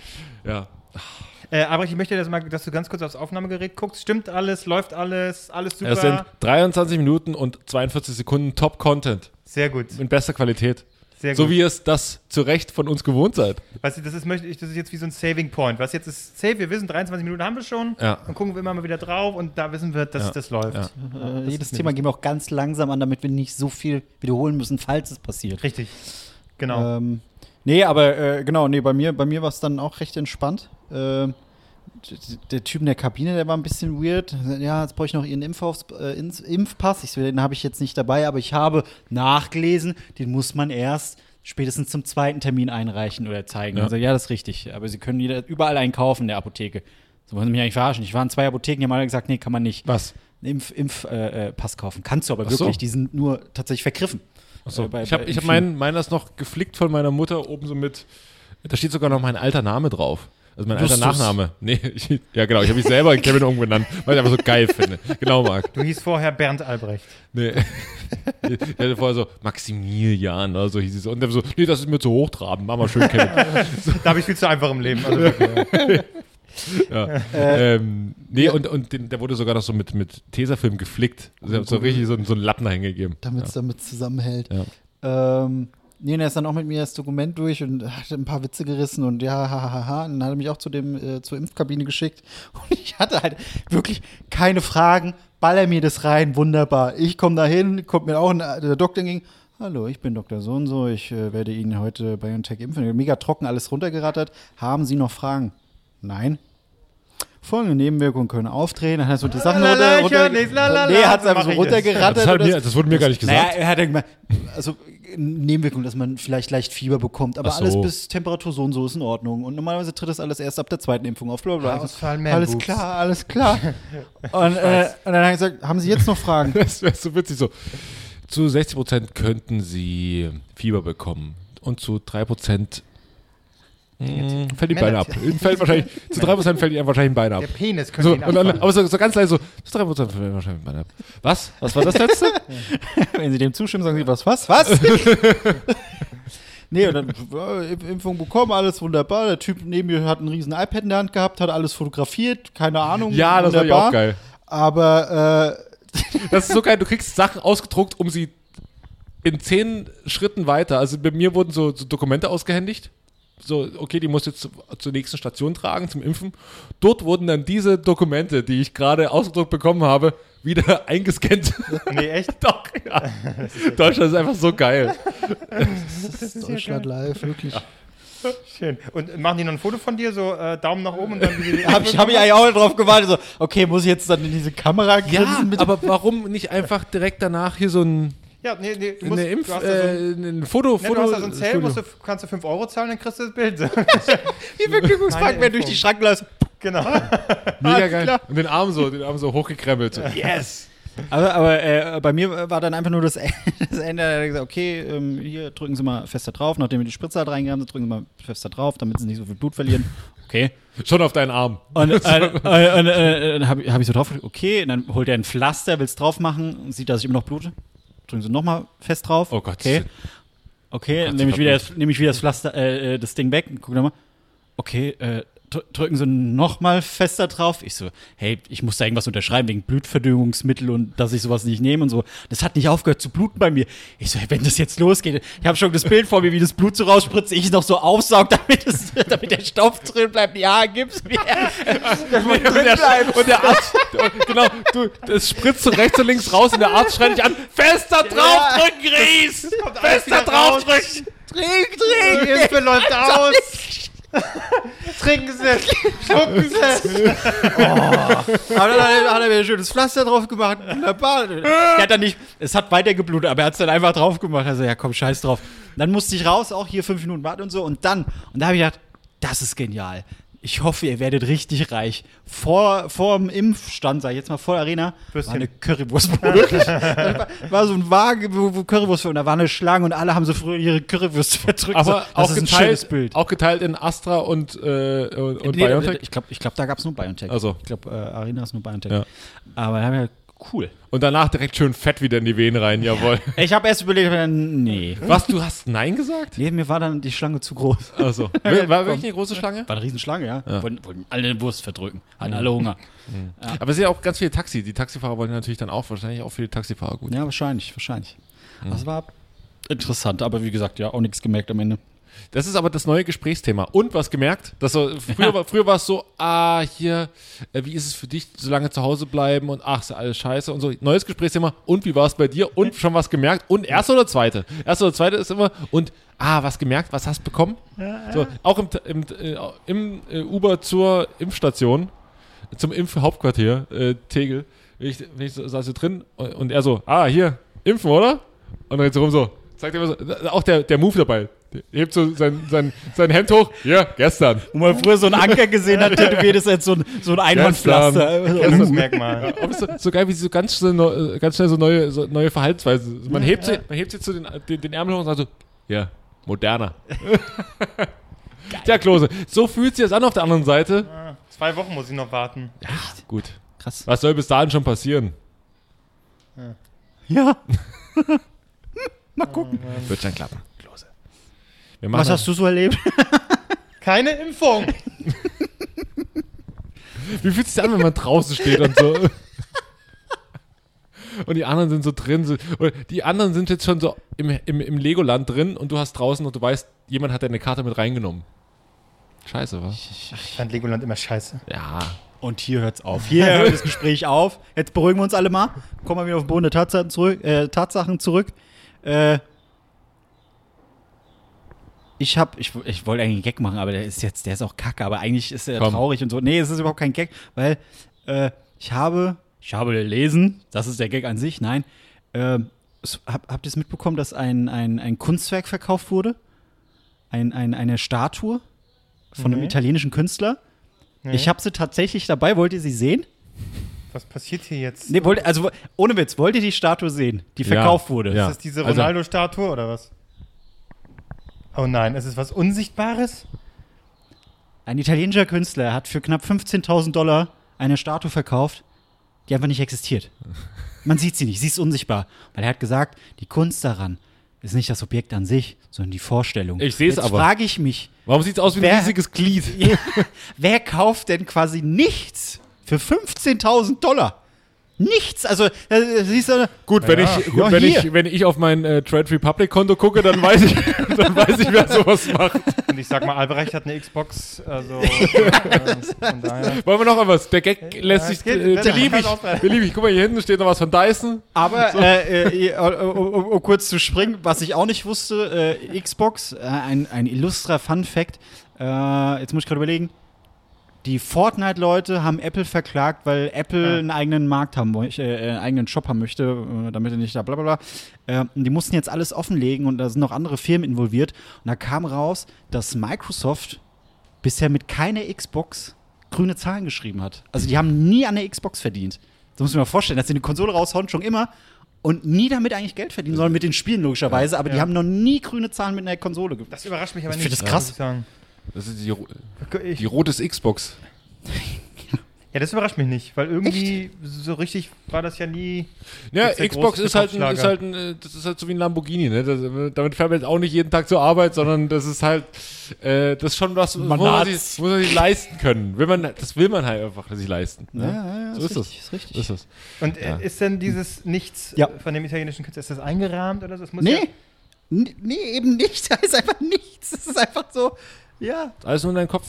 Ja. Äh, aber ich möchte, dass, mal, dass du ganz kurz aufs Aufnahmegerät guckst. Stimmt alles? Läuft alles? Alles super? Es sind 23 Minuten und 42 Sekunden Top-Content. Sehr gut. In bester Qualität. Sehr gut. So wie ihr es das zu Recht von uns gewohnt seid. Weißt du, das ist, möchte ich, das ist jetzt wie so ein Saving Point. Was jetzt ist safe, wir wissen, 23 Minuten haben wir schon. Ja. Dann gucken wir immer mal wieder drauf und da wissen wir, dass Ja. das läuft. Ja. Äh, jedes Thema gehen wir auch ganz langsam an, damit wir nicht so viel wiederholen müssen, falls es passiert. Richtig. Genau. Ähm, nee, aber äh, genau, nee, bei mir, bei mir war es dann auch recht entspannt. D- der Typ in der Kabine, der war ein bisschen weird. Ja, jetzt brauche ich noch Ihren Impfaufs äh, Impfpass. Ich den habe ich jetzt nicht dabei, aber ich habe nachgelesen, den muss man erst spätestens zum zweiten Termin einreichen oder zeigen. Ja. Also, ja, das ist richtig. Aber Sie können überall einen kaufen in der Apotheke. So wollen Sie mich eigentlich verarschen. Ich war in zwei Apotheken, die haben alle gesagt, nee, kann man nicht. Was? Einen Impf, äh, äh, Pass kaufen. Kannst du aber so. wirklich, die sind nur tatsächlich vergriffen. Achso, Äh, bei- ich habe hab meinen, meiner ist noch geflickt von meiner Mutter oben so mit, da steht sogar noch mein alter Name drauf. Also mein alter. Nachname. Nee, ich, ja genau, ich habe mich selber in Kevin umgenannt, weil ich einfach so geil finde. Genau, Marc. Du hieß vorher Bernd Albrecht. Nee. Ich hatte vorher so Maximilian oder so hieß es. Und der so, nee, das ist mir zu hochtrabend. Mach mal schön, Kevin. Da habe ich viel zu einfach im Leben. Also wirklich. Ja. ähm, nee, und, und den, der wurde sogar noch so mit, mit Tesafilm geflickt. Also, so richtig so, so einen Lappen dahin gegeben. damit es damit zusammenhält. Ja. Ähm, nee, er ist dann auch mit mir das Dokument durch und hat ein paar Witze gerissen und ja, hahaha. Ha, ha. Und dann hat er mich auch zu dem, äh, zur Impfkabine geschickt. Und ich hatte halt wirklich keine Fragen. Baller mir das rein, wunderbar. Ich komme da hin, kommt mir auch ein, der Doktor ging. Hallo, ich bin Dr. So und so. Ich äh, werde Ihnen heute BioNTech impfen. Mega trocken, alles runtergerattert. Haben Sie noch Fragen? Nein. Folgende Nebenwirkungen können auftreten. Dann hat er so die Sachen runter, runter, nee, hat es so einfach so runtergerattert. Das, mir, das wurde mir gar nicht gesagt. naja, er hat ja gemeint, also Nebenwirkung, dass man vielleicht leicht Fieber bekommt, aber so. alles bis Temperatur so und so ist in Ordnung. Und normalerweise tritt das alles erst ab der zweiten Impfung auf. Blablabla. Ausfall, alles klar, alles klar. und, äh, und dann hat er gesagt, haben Sie jetzt noch Fragen? Das wäre so witzig so. Zu 60 Prozent könnten sie Fieber bekommen. Und zu 3 Prozent fällt die Beine ab. Fällt wahrscheinlich, zu 3 Prozent fällt ihnen wahrscheinlich ein Bein ab. Der Penis könnte So, ihn und dann, aber so, so ganz leise so, zu 3 Prozent fällt ihnen wahrscheinlich ein Bein ab. Was? Was war das letzte? Wenn Sie dem zustimmen, sagen Sie was, was, was? Nee, und dann äh, Impf- Impfung bekommen, alles wunderbar. Der Typ neben mir hat ein riesen iPad in der Hand gehabt, hat alles fotografiert, keine Ahnung. ja, das war ja wunderbar. auch geil. Aber äh, Das ist so geil, du kriegst Sachen ausgedruckt, um sie in zehn Schritten weiter. Also bei mir wurden so, so Dokumente ausgehändigt. So, okay, die muss jetzt zu- zur nächsten Station tragen, zum Impfen. Dort wurden dann diese Dokumente, die ich gerade ausgedruckt bekommen habe, wieder eingescannt. Nee, echt? Doch, ja. Deutschland ist einfach so geil. Deutschland live, wirklich. Schön. Und machen die noch ein Foto von dir, so äh, Daumen nach oben und dann wie die Hab ich, hab ich eigentlich auch drauf gewartet, so, okay, muss ich jetzt dann in diese Kamera Ja, grinsen? mit- aber warum nicht einfach direkt danach hier so ein, Ja, nee, nee, du musst, eine Impf, du hast da so ein, äh, ein Foto, nee, Foto, du hast da so ein Zell, musst du, kannst du 5 Euro zahlen, dann kriegst du das Bild. die Vergnügungspark Meine werden durch die. Schranken lassen. genau. Mega geil. klar. Und den Arm so, den Arm so hochgekrempelt. Yes! Aber, aber äh, bei mir war dann einfach nur das, das Ende. Er hat gesagt, okay, ähm, hier drücken Sie mal fester drauf. Nachdem wir die Spritze halt reingegangen sind, drücken Sie mal fester drauf, damit Sie nicht so viel Blut verlieren. Okay. Schon auf deinen Arm. Und, äh, äh, äh, dann habe ich, hab ich so drauf, okay, und dann holt er ein Pflaster, will es drauf machen, und sieht, dass ich immer noch blute. Drücken Sie nochmal fest drauf. Oh Gott. Okay. Okay, Gott, nehme ich, wieder das, nehme ich wieder das Pflaster, äh, äh, das Ding weg und gucke nochmal. Okay, äh, drücken Sie nochmal fester drauf. Ich so, hey, ich muss da irgendwas unterschreiben wegen Blutverdünnungsmittel und dass ich sowas nicht nehme und so. Das hat nicht aufgehört zu bluten bei mir. Ich so, hey, wenn das jetzt losgeht, ich habe schon das Bild vor mir, wie das Blut so rausspritzt, ich es noch so aufsaug, damit, es, damit der Stoff drin bleibt. Ja, gib's mir. und, der, und der Arzt, genau, du, das spritzt so rechts und links raus und der Arzt schreit dich an, fester draufdrücken, Ries! Fester draufdrücken! Trink, Die trink. Impfe läuft aus. Trinken Sie es. Schlucken Sie es. Aber dann hat er, hat er mir ein schönes Pflaster drauf gemacht. Wunderbar. Er hat dann nicht, es hat weiter geblutet, aber er hat es dann einfach drauf gemacht. Also, ja, komm, scheiß drauf. Dann musste ich raus, auch hier fünf Minuten warten und so. Und dann, und da habe ich gedacht, das ist genial. Ich hoffe, ihr werdet richtig reich. Vor, vor dem Impfstand, sag ich jetzt mal, vor der Arena, Würstchen. war eine Currywurstbude. War, war so ein Wagen, wo, wo Currywurst war. Und da war eine Schlange und alle haben so früher ihre Currywürste verdrückt. so, Aber das auch ist ein schönes geteilt, Bild. auch geteilt in Astra und, äh, und, und Nee, BioNTech. Ich glaube, ich glaub, da gab es nur BioNTech. Also. Ich glaube, äh, Arena ist nur BioNTech. Ja. Aber da haben wir cool. Und danach direkt schön fett wieder in die Venen rein, jawohl. Ich habe erst überlegt, nee. Was, du hast Nein gesagt? Nee, mir war dann die Schlange zu groß. Also, war war wirklich eine große Schlange? War eine Riesenschlange, ja. Wollten, wollten alle eine Wurst verdrücken. Hatten alle Hunger. Aber es sind ja auch ganz viele Taxi. Die Taxifahrer wollen natürlich dann auch, wahrscheinlich auch viele Taxifahrer gut. Ja, wahrscheinlich, wahrscheinlich. Das war interessant, aber wie gesagt, ja, auch nichts gemerkt am Ende. Das ist aber das neue Gesprächsthema. Und was gemerkt? Dass so, früher, war, früher war es so, ah, hier, äh, wie ist es für dich, so lange zu Hause bleiben und ach, ist ja alles scheiße und so. Neues Gesprächsthema. Und wie war es bei dir? Und schon was gemerkt? Und erste oder zweite? Erste oder zweite ist immer, und ah, was gemerkt? Was hast bekommen? So, auch im, im, äh, im äh, Uber zur Impfstation, zum Impfhauptquartier, äh, Tegel. Ich, ich so, saß hier drin und, und er so, ah, hier, impfen, oder? Und dann so rum so, sagt er immer so, auch der, der Move dabei. Der hebt so sein, sein, sein Hemd hoch, ja, gestern. Wo man früher so einen Anker gesehen hat, tätowiert ist jetzt so ein, so ein Einhornpflaster. Das ist das Merkmal. Aber es ist so, so geil, wie sie so ganz schnell, neu- ganz schnell so neue, so neue Verhaltensweisen. Man, hebt sie, man hebt sie zu den, den, den Ärmel hoch und sagt so, ja, moderner. Tja, Klose, so fühlt sich das an auf der anderen Seite. Ah, Zwei Wochen muss ich noch warten. Gut. Krass. Was soll bis dahin schon passieren? Ja. Mal gucken. Wird schon klappen, Was hast du so erlebt? Keine Impfung. Wie fühlt es sich an, wenn man draußen steht und so? Und die anderen sind so drin. So, oder die anderen sind jetzt schon so im, im, im Legoland drin und du hast draußen und du weißt, jemand hat deine Karte mit reingenommen. Scheiße, was? Ich fand Legoland immer scheiße. Ja. Und hier hört's auf. Hier hört das Gespräch auf. Jetzt beruhigen wir uns alle mal. Kommen wir wieder auf den Boden der Tatsachen zurück. Äh, Tatsachen zurück. Äh, ich hab, ich, ich wollte eigentlich einen Gag machen, aber der ist jetzt, der ist auch kacke, aber eigentlich ist er Komm. traurig und so. Nee, es ist überhaupt kein Gag, weil äh, ich habe, ich habe gelesen, das ist der Gag an sich, nein. Äh, hab, habt ihr es mitbekommen, dass ein, ein, ein Kunstwerk verkauft wurde? Ein, ein, eine Statue von einem Nee. italienischen Künstler? Nee. Ich habe sie tatsächlich dabei. Wollt ihr sie sehen? Was passiert hier jetzt? Nee, wollt, also ohne Witz, wollt ihr die Statue sehen, die Ja. verkauft wurde? Ja. Ist das diese Also- Ronaldo-Statue oder was? Oh nein, ist es was Unsichtbares? Ein italienischer Künstler hat für knapp 15.000 Dollar eine Statue verkauft, die einfach nicht existiert. Man sieht sie nicht, sie ist unsichtbar. Weil er hat gesagt, die Kunst daran ist nicht das Objekt an sich, sondern die Vorstellung. Ich seh's Jetzt aber. frage ich mich, Warum sieht es aus wie ein Wer- riesiges Glied? wer kauft denn quasi nichts für 15.000 Dollar? Nichts, also äh, siehst du, Gut, wenn, Ja. ich, gut Ja, wenn, hier. ich, wenn ich auf mein äh, Trade Republic Konto gucke, dann weiß ich, dann weiß ich, wer sowas macht. Und ich sag mal, Albrecht hat eine Xbox, also äh, von daher. Wollen wir noch etwas? Der Gag lässt Ja, sich es geht. äh, Der beliebig. Beliebig. Guck mal, hier hinten steht noch was von Dyson. Aber äh, äh, um, um, um kurz zu springen, was ich auch nicht wusste, äh, Xbox, äh, ein, ein illustrer Fun Fact. Äh, jetzt muss ich gerade überlegen. Die Fortnite-Leute haben Apple verklagt, weil Apple Ja. einen eigenen Markt haben möchte, äh, einen eigenen Shop haben möchte, äh, damit er nicht da bla bla bla. Äh, und die mussten jetzt alles offenlegen und da sind noch andere Firmen involviert. Und da kam raus, dass Microsoft bisher mit keiner Xbox grüne Zahlen geschrieben hat. Also die haben nie an der Xbox verdient. Das muss man mal vorstellen, dass sie eine Konsole raushauen, schon immer. Und nie damit eigentlich Geld verdienen, sondern mit den Spielen logischerweise. Aber die Ja. haben noch nie grüne Zahlen mit einer Konsole Das überrascht mich aber Ich nicht. find das krass. Muss. Das ist die, die rotes Xbox. ja, das überrascht mich nicht, weil irgendwie so richtig war das ja nie. Ja, ja Xbox ist halt, ein, ist halt ein, äh, das ist halt so wie ein Lamborghini, ne? Das, damit fährt man jetzt auch nicht jeden Tag zur Arbeit, sondern das ist halt, äh, das ist schon was, Man wo man, sich, muss man sich leisten können. Will man, das will man halt einfach sich leisten. Ne? ja, So ist das. richtig, Ist richtig. So ist das. Und äh, Ja. ist denn dieses Nichts Ja. von dem italienischen Künstler, ist das eingerahmt oder so? Das muss ja, Nee. N- Nee, eben nicht. Da ist einfach nichts. Das ist einfach so, ja. Alles nur in deinem Kopf.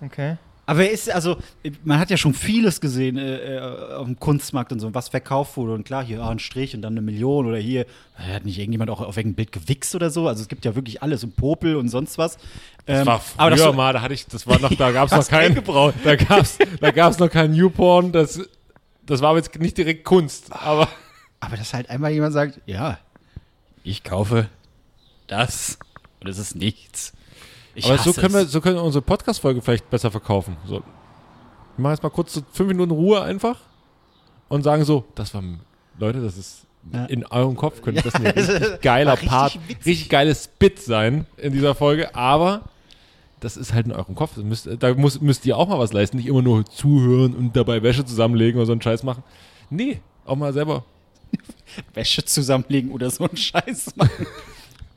Okay. Aber er ist, also, man hat ja schon vieles gesehen äh, äh, auf dem Kunstmarkt und so, was verkauft wurde. Und klar, hier ah, ein Strich und dann eine Million oder hier, äh, hat nicht irgendjemand auch auf irgendein Bild gewichst oder so? Also es gibt ja wirklich alles und Popel und sonst was. Das Ähm, war früher aber das so- mal, da hatte ich, das war noch, da gab es noch kein, da gab's, da gab's noch kein Newporn, das, das war aber jetzt nicht direkt Kunst, aber Aber dass halt einmal jemand sagt, ja, ich kaufe das und es ist nichts. Ich Aber so können, wir, so können wir unsere Podcast-Folge vielleicht besser verkaufen. So. Wir machen jetzt mal kurz so fünf Minuten Ruhe einfach und sagen so, das war, Leute, das ist Ja. in eurem Kopf könnte das ein richtig geiler richtig Part, witzig. richtig geiles Bit sein in dieser Folge, aber das ist halt in eurem Kopf. Müsst, da muss, müsst ihr auch mal was leisten, nicht immer nur zuhören und dabei Wäsche zusammenlegen oder so einen Scheiß machen. Nee, auch mal selber. Wäsche zusammenlegen oder so einen Scheiß machen.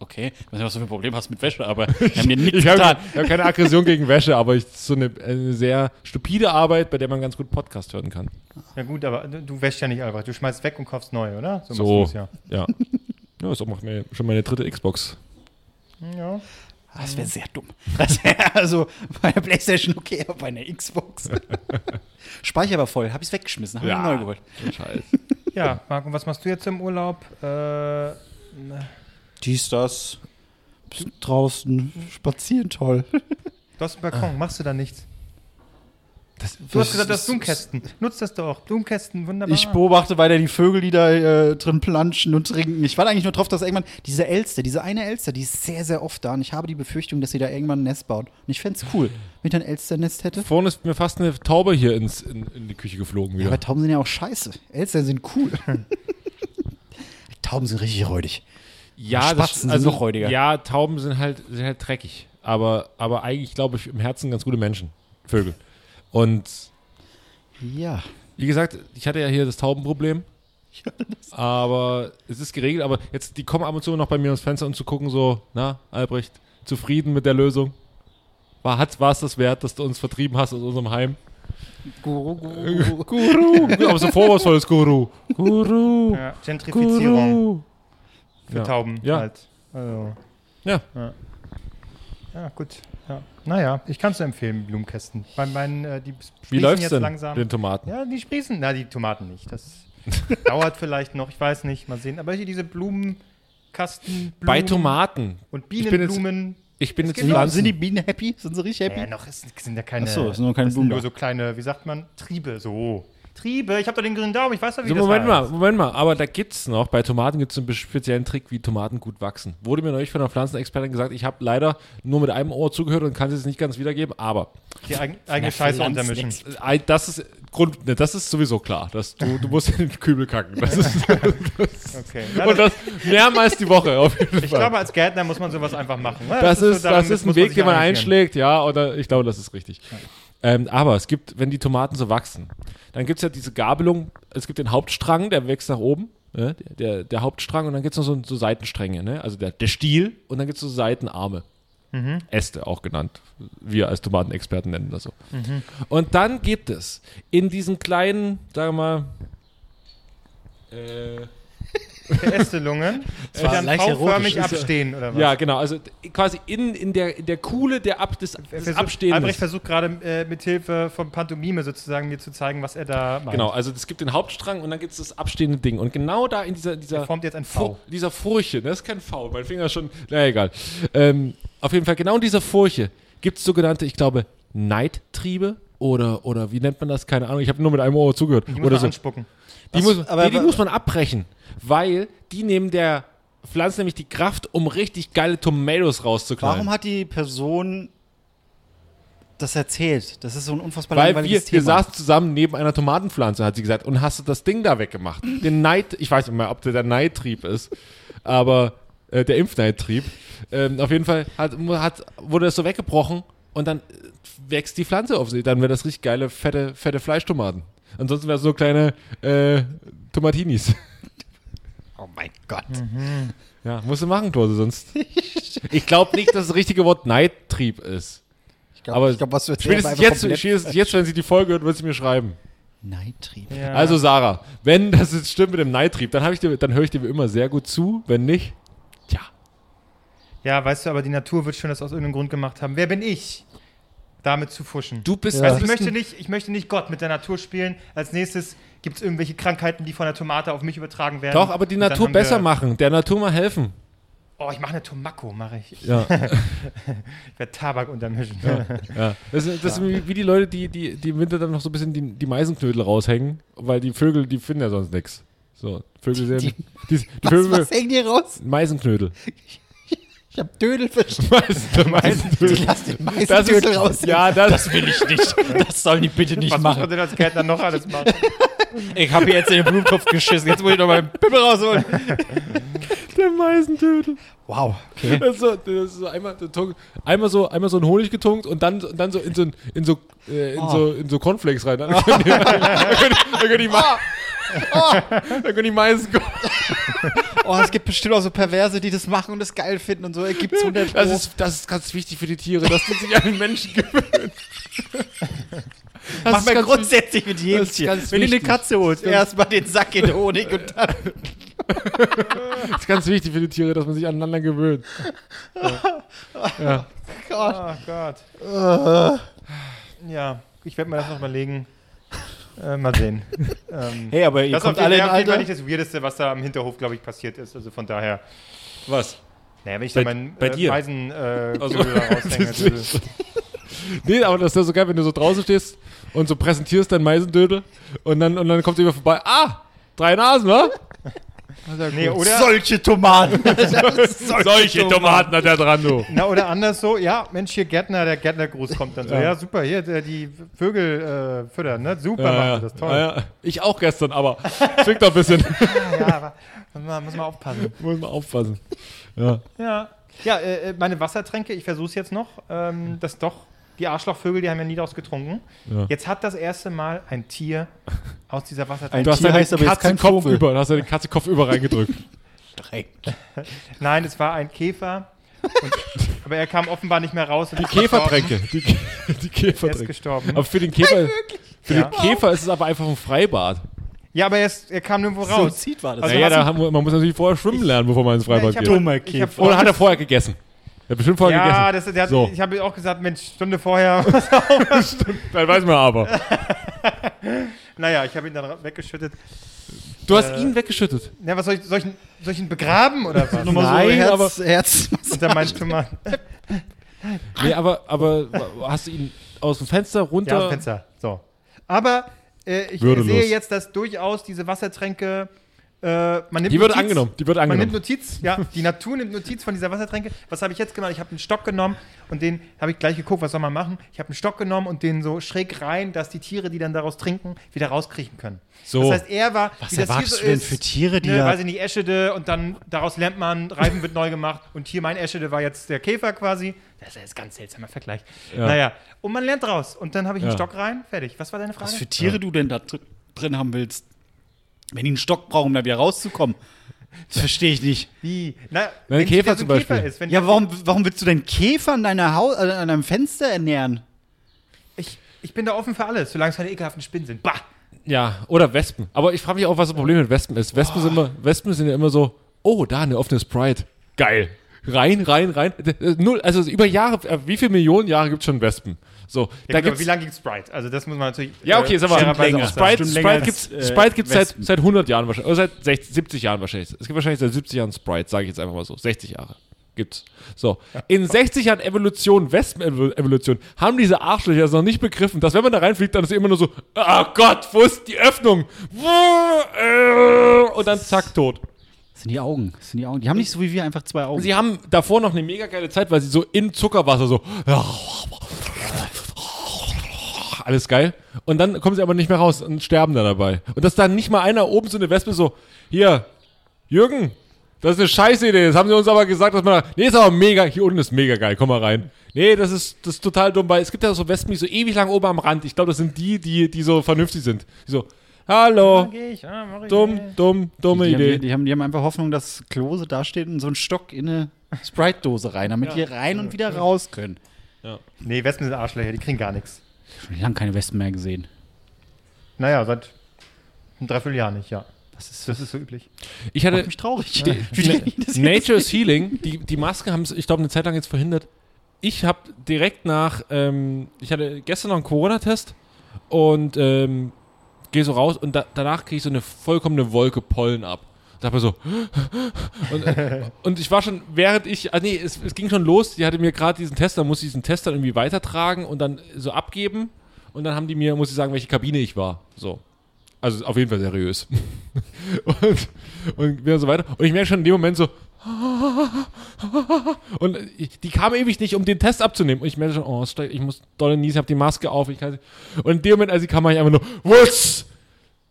Okay, ich weiß nicht, was du für ein Problem hast mit Wäsche, aber wir haben dir nichts Ich habe getan. ich hab keine Aggression gegen Wäsche, aber ich, so eine, eine sehr stupide Arbeit, bei der man ganz gut Podcast hören kann. Ja gut, aber du, wäschst ja nicht Albrecht. Du schmeißt weg und kaufst neu, oder? So. machst du's ja. Ja. Ja, das macht mir schon meine dritte Xbox. Ja. Das wäre sehr dumm. Das wär also bei der Playstation okay, aber bei einer Xbox. Speicher war voll, hab ich's weggeschmissen, hab Ja. mir neu geholt. Scheiß. Ja, Marco, was machst du jetzt im Urlaub? Äh, Dies, das. Bisschen draußen spazieren, toll. du hast einen Balkon, machst du da nichts? Das, Du hast gesagt, du hast Blumenkästen. Nutzt das doch. Blumenkästen, wunderbar. Ich beobachte weiter die Vögel, die da äh, drin planschen und trinken. Ich warte eigentlich nur drauf, dass irgendwann diese Elster, diese eine Elster, die ist sehr, sehr oft da. Und ich habe die Befürchtung, dass sie da irgendwann ein Nest baut. Und ich fände es cool, wenn ich ein Elsternest hätte. Vorne ist mir fast eine Taube hier ins, in, in die Küche geflogen Ja, wieder. aber Tauben sind ja auch scheiße. Elster sind cool. Tauben sind richtig räudig. Ja, Spatzen sind noch räudiger. Ja, Tauben sind halt, sind halt dreckig. aber, aber eigentlich, glaube ich, im Herzen ganz gute Menschen. Vögel. Und Ja. wie gesagt, ich hatte ja hier das Taubenproblem. aber es ist geregelt, aber jetzt, die kommen ab und zu noch bei mir ins Fenster, um zu gucken, so, na, Albrecht, zufrieden mit der Lösung? War es war es das wert, dass du uns vertrieben hast aus unserem Heim? Guru, Guru. Guru! aber so vorwurfsvolles Guru. Guru! Ja, Gentrifizierung Guru! Für Ja. Tauben Ja. halt. Also, Ja. ja, gut. Ja. Naja, ich kann es nur empfehlen, Blumenkästen. Bei meinen, äh, die Wie sprießen läuft's jetzt denn, langsam. den Tomaten? Ja, die sprießen. Na, die Tomaten nicht. Das dauert vielleicht noch, ich weiß nicht, mal sehen. Aber hier diese Blumenkasten, Blumen Bei Tomaten. und Ich bin jetzt- Bienenblumen. Ich bin jetzt. Pflanzen. Sind die Bienen happy? Sind sie richtig happy? Ja, noch ist, sind ja keine. Ach so, es sind nur keine Blumen nur so kleine, wie sagt man, Triebe, so. Triebe, ich habe doch den grünen Daumen, ich weiß doch, wie So, das Moment heißt. mal, Moment mal, aber da gibt's noch, bei Tomaten gibt es einen speziellen Trick, wie Tomaten gut wachsen. Wurde mir neulich von einer Pflanzenexpertin gesagt, ich habe leider nur mit einem Ohr zugehört und kann es jetzt nicht ganz wiedergeben, aber Die eigen, eigene Scheiße untermischen. äh, das ist Grund, ne, das ist sowieso klar, dass du, du musst in den Kübel kacken. Das ist, Okay. Ja, und das, das mehrmals die Woche auf jeden ich Fall. glaube, als Gärtner muss man sowas einfach machen. ne? das, ist, so, das ist ein Weg, den man einschlägt, ja, oder ich glaube, das ist richtig. Ähm, aber es gibt, wenn die Tomaten so wachsen, dann gibt es ja diese Gabelung, es gibt den Hauptstrang, der wächst nach oben, ne, der, der, der Hauptstrang, und dann gibt es noch so, so Seitenstränge, ne? also der, der Stiel, und dann gibt es so Seitenarme. Äste auch genannt. Wir als Tomatenexperten nennen das so. Und dann gibt es in diesen kleinen, sagen wir mal, äh, Verästelungen, die dann V-förmig erotisch. abstehen, oder was? ja, genau, also quasi in, in, der, in der Kuhle der Ab, des, des Versuch, Abstehens. Albrecht versucht gerade äh, mit Hilfe von Pantomime sozusagen mir zu zeigen, was er da macht. Genau, also es gibt den Hauptstrang und dann gibt es das abstehende Ding. Und genau da in dieser, dieser, Er formt jetzt ein Fu- V. dieser Furche, das ist kein V, mein Finger ist schon, na egal. Ähm, auf jeden Fall, genau in dieser Furche gibt es sogenannte, ich glaube, Neidtriebe oder, oder wie nennt man das? Keine Ahnung, ich habe nur mit einem Ohr zugehört. Die muss oder so. anspucken. Die, Was- muss, aber- nee, die aber- muss man abbrechen, weil die nehmen der Pflanze nämlich die Kraft, um richtig geile Tomatoes rauszuknallen. Warum hat die Person das erzählt? Das ist so ein unfassbar Weil wir, langweiliges wir Thema. saßen zusammen neben einer Tomatenpflanze, hat sie gesagt, und hast du das Ding da weggemacht. Den Neid, ich weiß nicht mehr, ob der der Neidtrieb ist, aber äh, der Impfneidtrieb. Ähm, auf jeden Fall hat, hat, wurde das so weggebrochen und dann äh, wächst die Pflanze auf sie. Dann wäre das richtig geile, fette, fette Fleischtomaten. Ansonsten wäre es so kleine äh, Tomatinis. oh mein Gott. Ja, musst du machen, Torse, sonst. Ich glaube nicht, dass das richtige Wort Neidtrieb ist. Ich glaube, Aber ich glaub, was du Spätestens jetzt, komplett spätestens jetzt, wenn sie die Folge hört, wird sie mir schreiben. Neidtrieb. Ja. Also Sarah, wenn das jetzt stimmt mit dem Neidtrieb, dann, hab ich dir, dann höre ich dir wie immer sehr gut zu. Wenn nicht. Ja, weißt du, aber die Natur wird schon das aus irgendeinem Grund gemacht haben. Wer bin ich, damit zu fuschen? Du bist, Also du ich möchte, nicht, ich möchte nicht Gott mit der Natur spielen. Als nächstes gibt es irgendwelche Krankheiten, die von der Tomate auf mich übertragen werden. Doch, aber die Natur besser machen, der Natur mal helfen. Oh, ich mache eine Tomako, mache ich. Ja, Ich werde Tabak untermischen. ja. Das, ist- das sind wie- die Leute, die, die, die im Winter dann noch so ein bisschen die, die Meisenknödel raushängen, weil die Vögel, die finden ja sonst nichts. So, Vögel sehen. Die- Die, die, Was, Vögel, was hängt hier raus? Meisenknödel. Ich hab Dödel verstanden. Meisen, Meisenknödel. Lass den Das Meißendödel ist, raus. ja, das, will ich nicht. Das sollen die bitte nicht Was muss man denn als Gärtner noch alles machen? Ich habe hier jetzt in den Blumentopf geschissen. Jetzt muss ich noch meinen Pimmel rausholen. der Meisentödel. Wow. Okay. Das ist so, das ist so einmal, einmal so einmal so ein Honig getunkt und dann, und dann so in so, in so, äh, in Oh. so, in so Cornflakes rein. Dann können die, dann können die, dann können die, Ma- dann können die Mais Oh, es gibt bestimmt auch so Perverse, die das machen und das geil finden und so. Gibt's 100 das ist, das ist ganz wichtig für die Tiere, dass die sich an den Menschen gewöhnen. Das Mach ist mal ganz grundsätzlich mit jedem Tier. Wenn du eine wichtig. Katze holst, erstmal den Sack in Honig und dann. Das ist ganz wichtig für die Tiere, dass man sich aneinander gewöhnt. Ja. Gott. Oh Gott. Ja, ich werde mir das noch überlegen. Äh, mal sehen. ähm, Hey, aber ihr das ist kommt auf alle in Alter. nicht das Weirdeste, was da am Hinterhof, glaube ich, passiert ist. Also von daher. Was? Naja, wenn ich Bei- da meinen bei äh, dir? Äh, Also- raushänge. Das Nee, aber das ist ja so geil, wenn du so draußen stehst und so präsentierst dein Meisendödel und dann, und dann kommt jemand vorbei. Ah, drei Nasen, wa? Nee, oder, Solche Tomaten. Solche Tomaten hat er dran, du. na, oder anders so, ja, Mensch, hier Gärtner, der Gärtnergruß kommt dann so. Ja. Ja, super, hier, der, die Vögel äh, füttern, ne? Super, Ja, machen ja. das, toll. Ja, ja. Ich auch gestern, aber zwingt doch ein bisschen. Ja, aber muss man, muss man aufpassen. Muss man aufpassen. Ja. Ja, Ja, äh, äh, meine Wassertränke, ich versuche es jetzt noch, ähm, dass doch die Arschlochvögel, die haben ja nie daraus getrunken. Ja. Jetzt hat das erste Mal ein Tier aus dieser Ein Wassertränke. Du hast Tier heißt aber jetzt Katze kein Kopf Vogel. über, du hast deine Katze Kopf über reingedrückt. Nein, es war ein Käfer. Und, aber er kam offenbar nicht mehr raus. Und Die. Käfertränke. Die, die Er ist Käfertränke. gestorben. Aber für den Käfer, für Ja. den Käfer ist es aber einfach ein Freibad. Ja, aber er, ist, er kam nirgendwo So raus. zieht war das. Also naja, da man muss natürlich vorher schwimmen lernen, bevor man ins Ja, Freibad ich hab- geht. Dummer Käfer. Oder hat er vorher gegessen? Er hat bestimmt vorher Ja, gegessen. das, der hat, So. ich habe auch gesagt, Mensch, Stunde vorher. Dann weiß man aber. naja, ich habe ihn dann weggeschüttet. Du hast Äh, ihn weggeschüttet. Ja, was soll ich, soll ich, ihn- soll ich ihn begraben oder was? Nein, so aber- Herz, Herz. Unter meinen Tomaten. Nee, aber, aber hast du ihn aus dem Fenster runter? Ja, Fenster. So. Aber äh, ich Würdelos. sehe jetzt, dass durchaus diese Wassertränke. Äh, man nimmt Die wird Notiz- angenommen. Die wird Man nimmt angenommen. Notiz, ja, die Natur nimmt Notiz von dieser Wassertränke. Was habe ich jetzt gemacht? Ich habe einen Stock genommen und den habe ich gleich geguckt, was soll man machen. Ich habe einen Stock genommen und den so schräg rein, dass die Tiere, die dann daraus trinken, wieder rauskriechen können. So. Das heißt, er war, Was wie das hier so du denn ist, für Tiere, die ne, da- weiß ich nicht, Eschede und dann daraus lernt man, Reifen wird neu gemacht und hier mein Eschede war jetzt der Käfer quasi. Das ist jetzt ein ganz seltsamer Vergleich. Ja. Naja, und man lernt draus und dann habe ich einen Ja. Stock rein, fertig. Was war deine Frage? Was für Tiere du denn da dr drin haben willst? Wenn die einen Stock brauchen, um da wieder rauszukommen. Das verstehe ich nicht. Wie? Na, Nein, wenn Käfer zum Beispiel. ist, wenn Ja, warum, warum willst du denn Käfer an, deiner Haus, äh, an deinem Fenster ernähren? ich, ich bin da offen für alles, solange es keine ekelhaften Spinnen sind. Bah! Ja, oder Wespen. Aber ich frage mich auch, was das Problem mit Wespen ist. Wespen, sind, immer, Wespen sind ja immer so, oh, da eine offene Sprite. Geil. Rein, rein, rein. Null, also über Jahre, äh, wie viele Millionen Jahre gibt es schon Wespen? So, Ja, da gut, aber gibt's, wie lange gibt Sprite? Also das muss man natürlich. ja, okay, sag mal. Sprite, Sprite gibt's, äh, Sprite gibt's seit, Wespen. seit 100 Jahren wahrscheinlich, oder seit 60, 70 Jahren wahrscheinlich. Es gibt wahrscheinlich seit 70 Jahren Sprite, sage ich jetzt einfach mal so. 60 Jahre gibt's. So, in 60 Jahren Evolution, Wespen-Evolution, haben diese Arschlöcher es noch nicht begriffen, dass wenn man da reinfliegt, dann ist immer nur so, ah Gott, wo ist die Öffnung? Äh, Und dann zack, tot. Das sind die Augen. Das sind die Augen. Die haben nicht so wie wir einfach zwei Augen. Sie haben davor noch eine mega geile Zeit, weil sie so in Zuckerwasser so. Alles geil. Und dann kommen sie aber nicht mehr raus und sterben dann dabei. Und dass dann nicht mal einer oben so eine Wespe so, hier, Jürgen, das ist eine scheiße Idee. Das haben sie uns aber gesagt, dass man. da- Nee, ist aber mega. Hier unten ist mega geil. Komm mal rein. Nee, das ist, das ist total dumm, weil es gibt ja so Wespen, die so ewig lang oben am Rand. Ich glaube, das sind die, die, die so vernünftig sind. Die so, hallo, ich, ah, ich dumm, nicht. dumm, dumme die, haben, Idee. die, die, haben, die haben einfach Hoffnung, dass Klose da steht und so ein Stock in eine Sprite-Dose rein, damit die rein und wieder raus können. Nee, Wespen sind Arschlöcher, die kriegen gar nichts. Schon lange keine Wespen mehr gesehen. Naja, seit einem Dreivierteljahr nicht, ja. Das ist, Das ist so üblich. Ich hatte, macht mich traurig. Jetzt- Nature is Healing, die, die Masken haben es, ich glaube, eine Zeit lang jetzt verhindert. Ich habe direkt nach, ähm, ich hatte gestern noch einen Corona-Test und ähm, gehe so raus und da, danach kriege ich so eine vollkommene Wolke Pollen ab. Da habe ich so und, und ich war schon, während ich, also nee, es, es ging schon los, die hatte mir gerade diesen Test, dann musste ich diesen Test dann irgendwie weitertragen und dann so abgeben und dann haben die mir, muss ich sagen, welche Kabine ich war. So. Also auf jeden Fall seriös. und, und wieder so weiter. Und ich merke schon in dem Moment so. Und die kam ewig nicht, um den Test abzunehmen. Und ich merke schon, oh, ich muss dolle niesen, ich habe die Maske auf. Ich kann, und in dem Moment, als sie kam, war ich einfach nur, Wutz!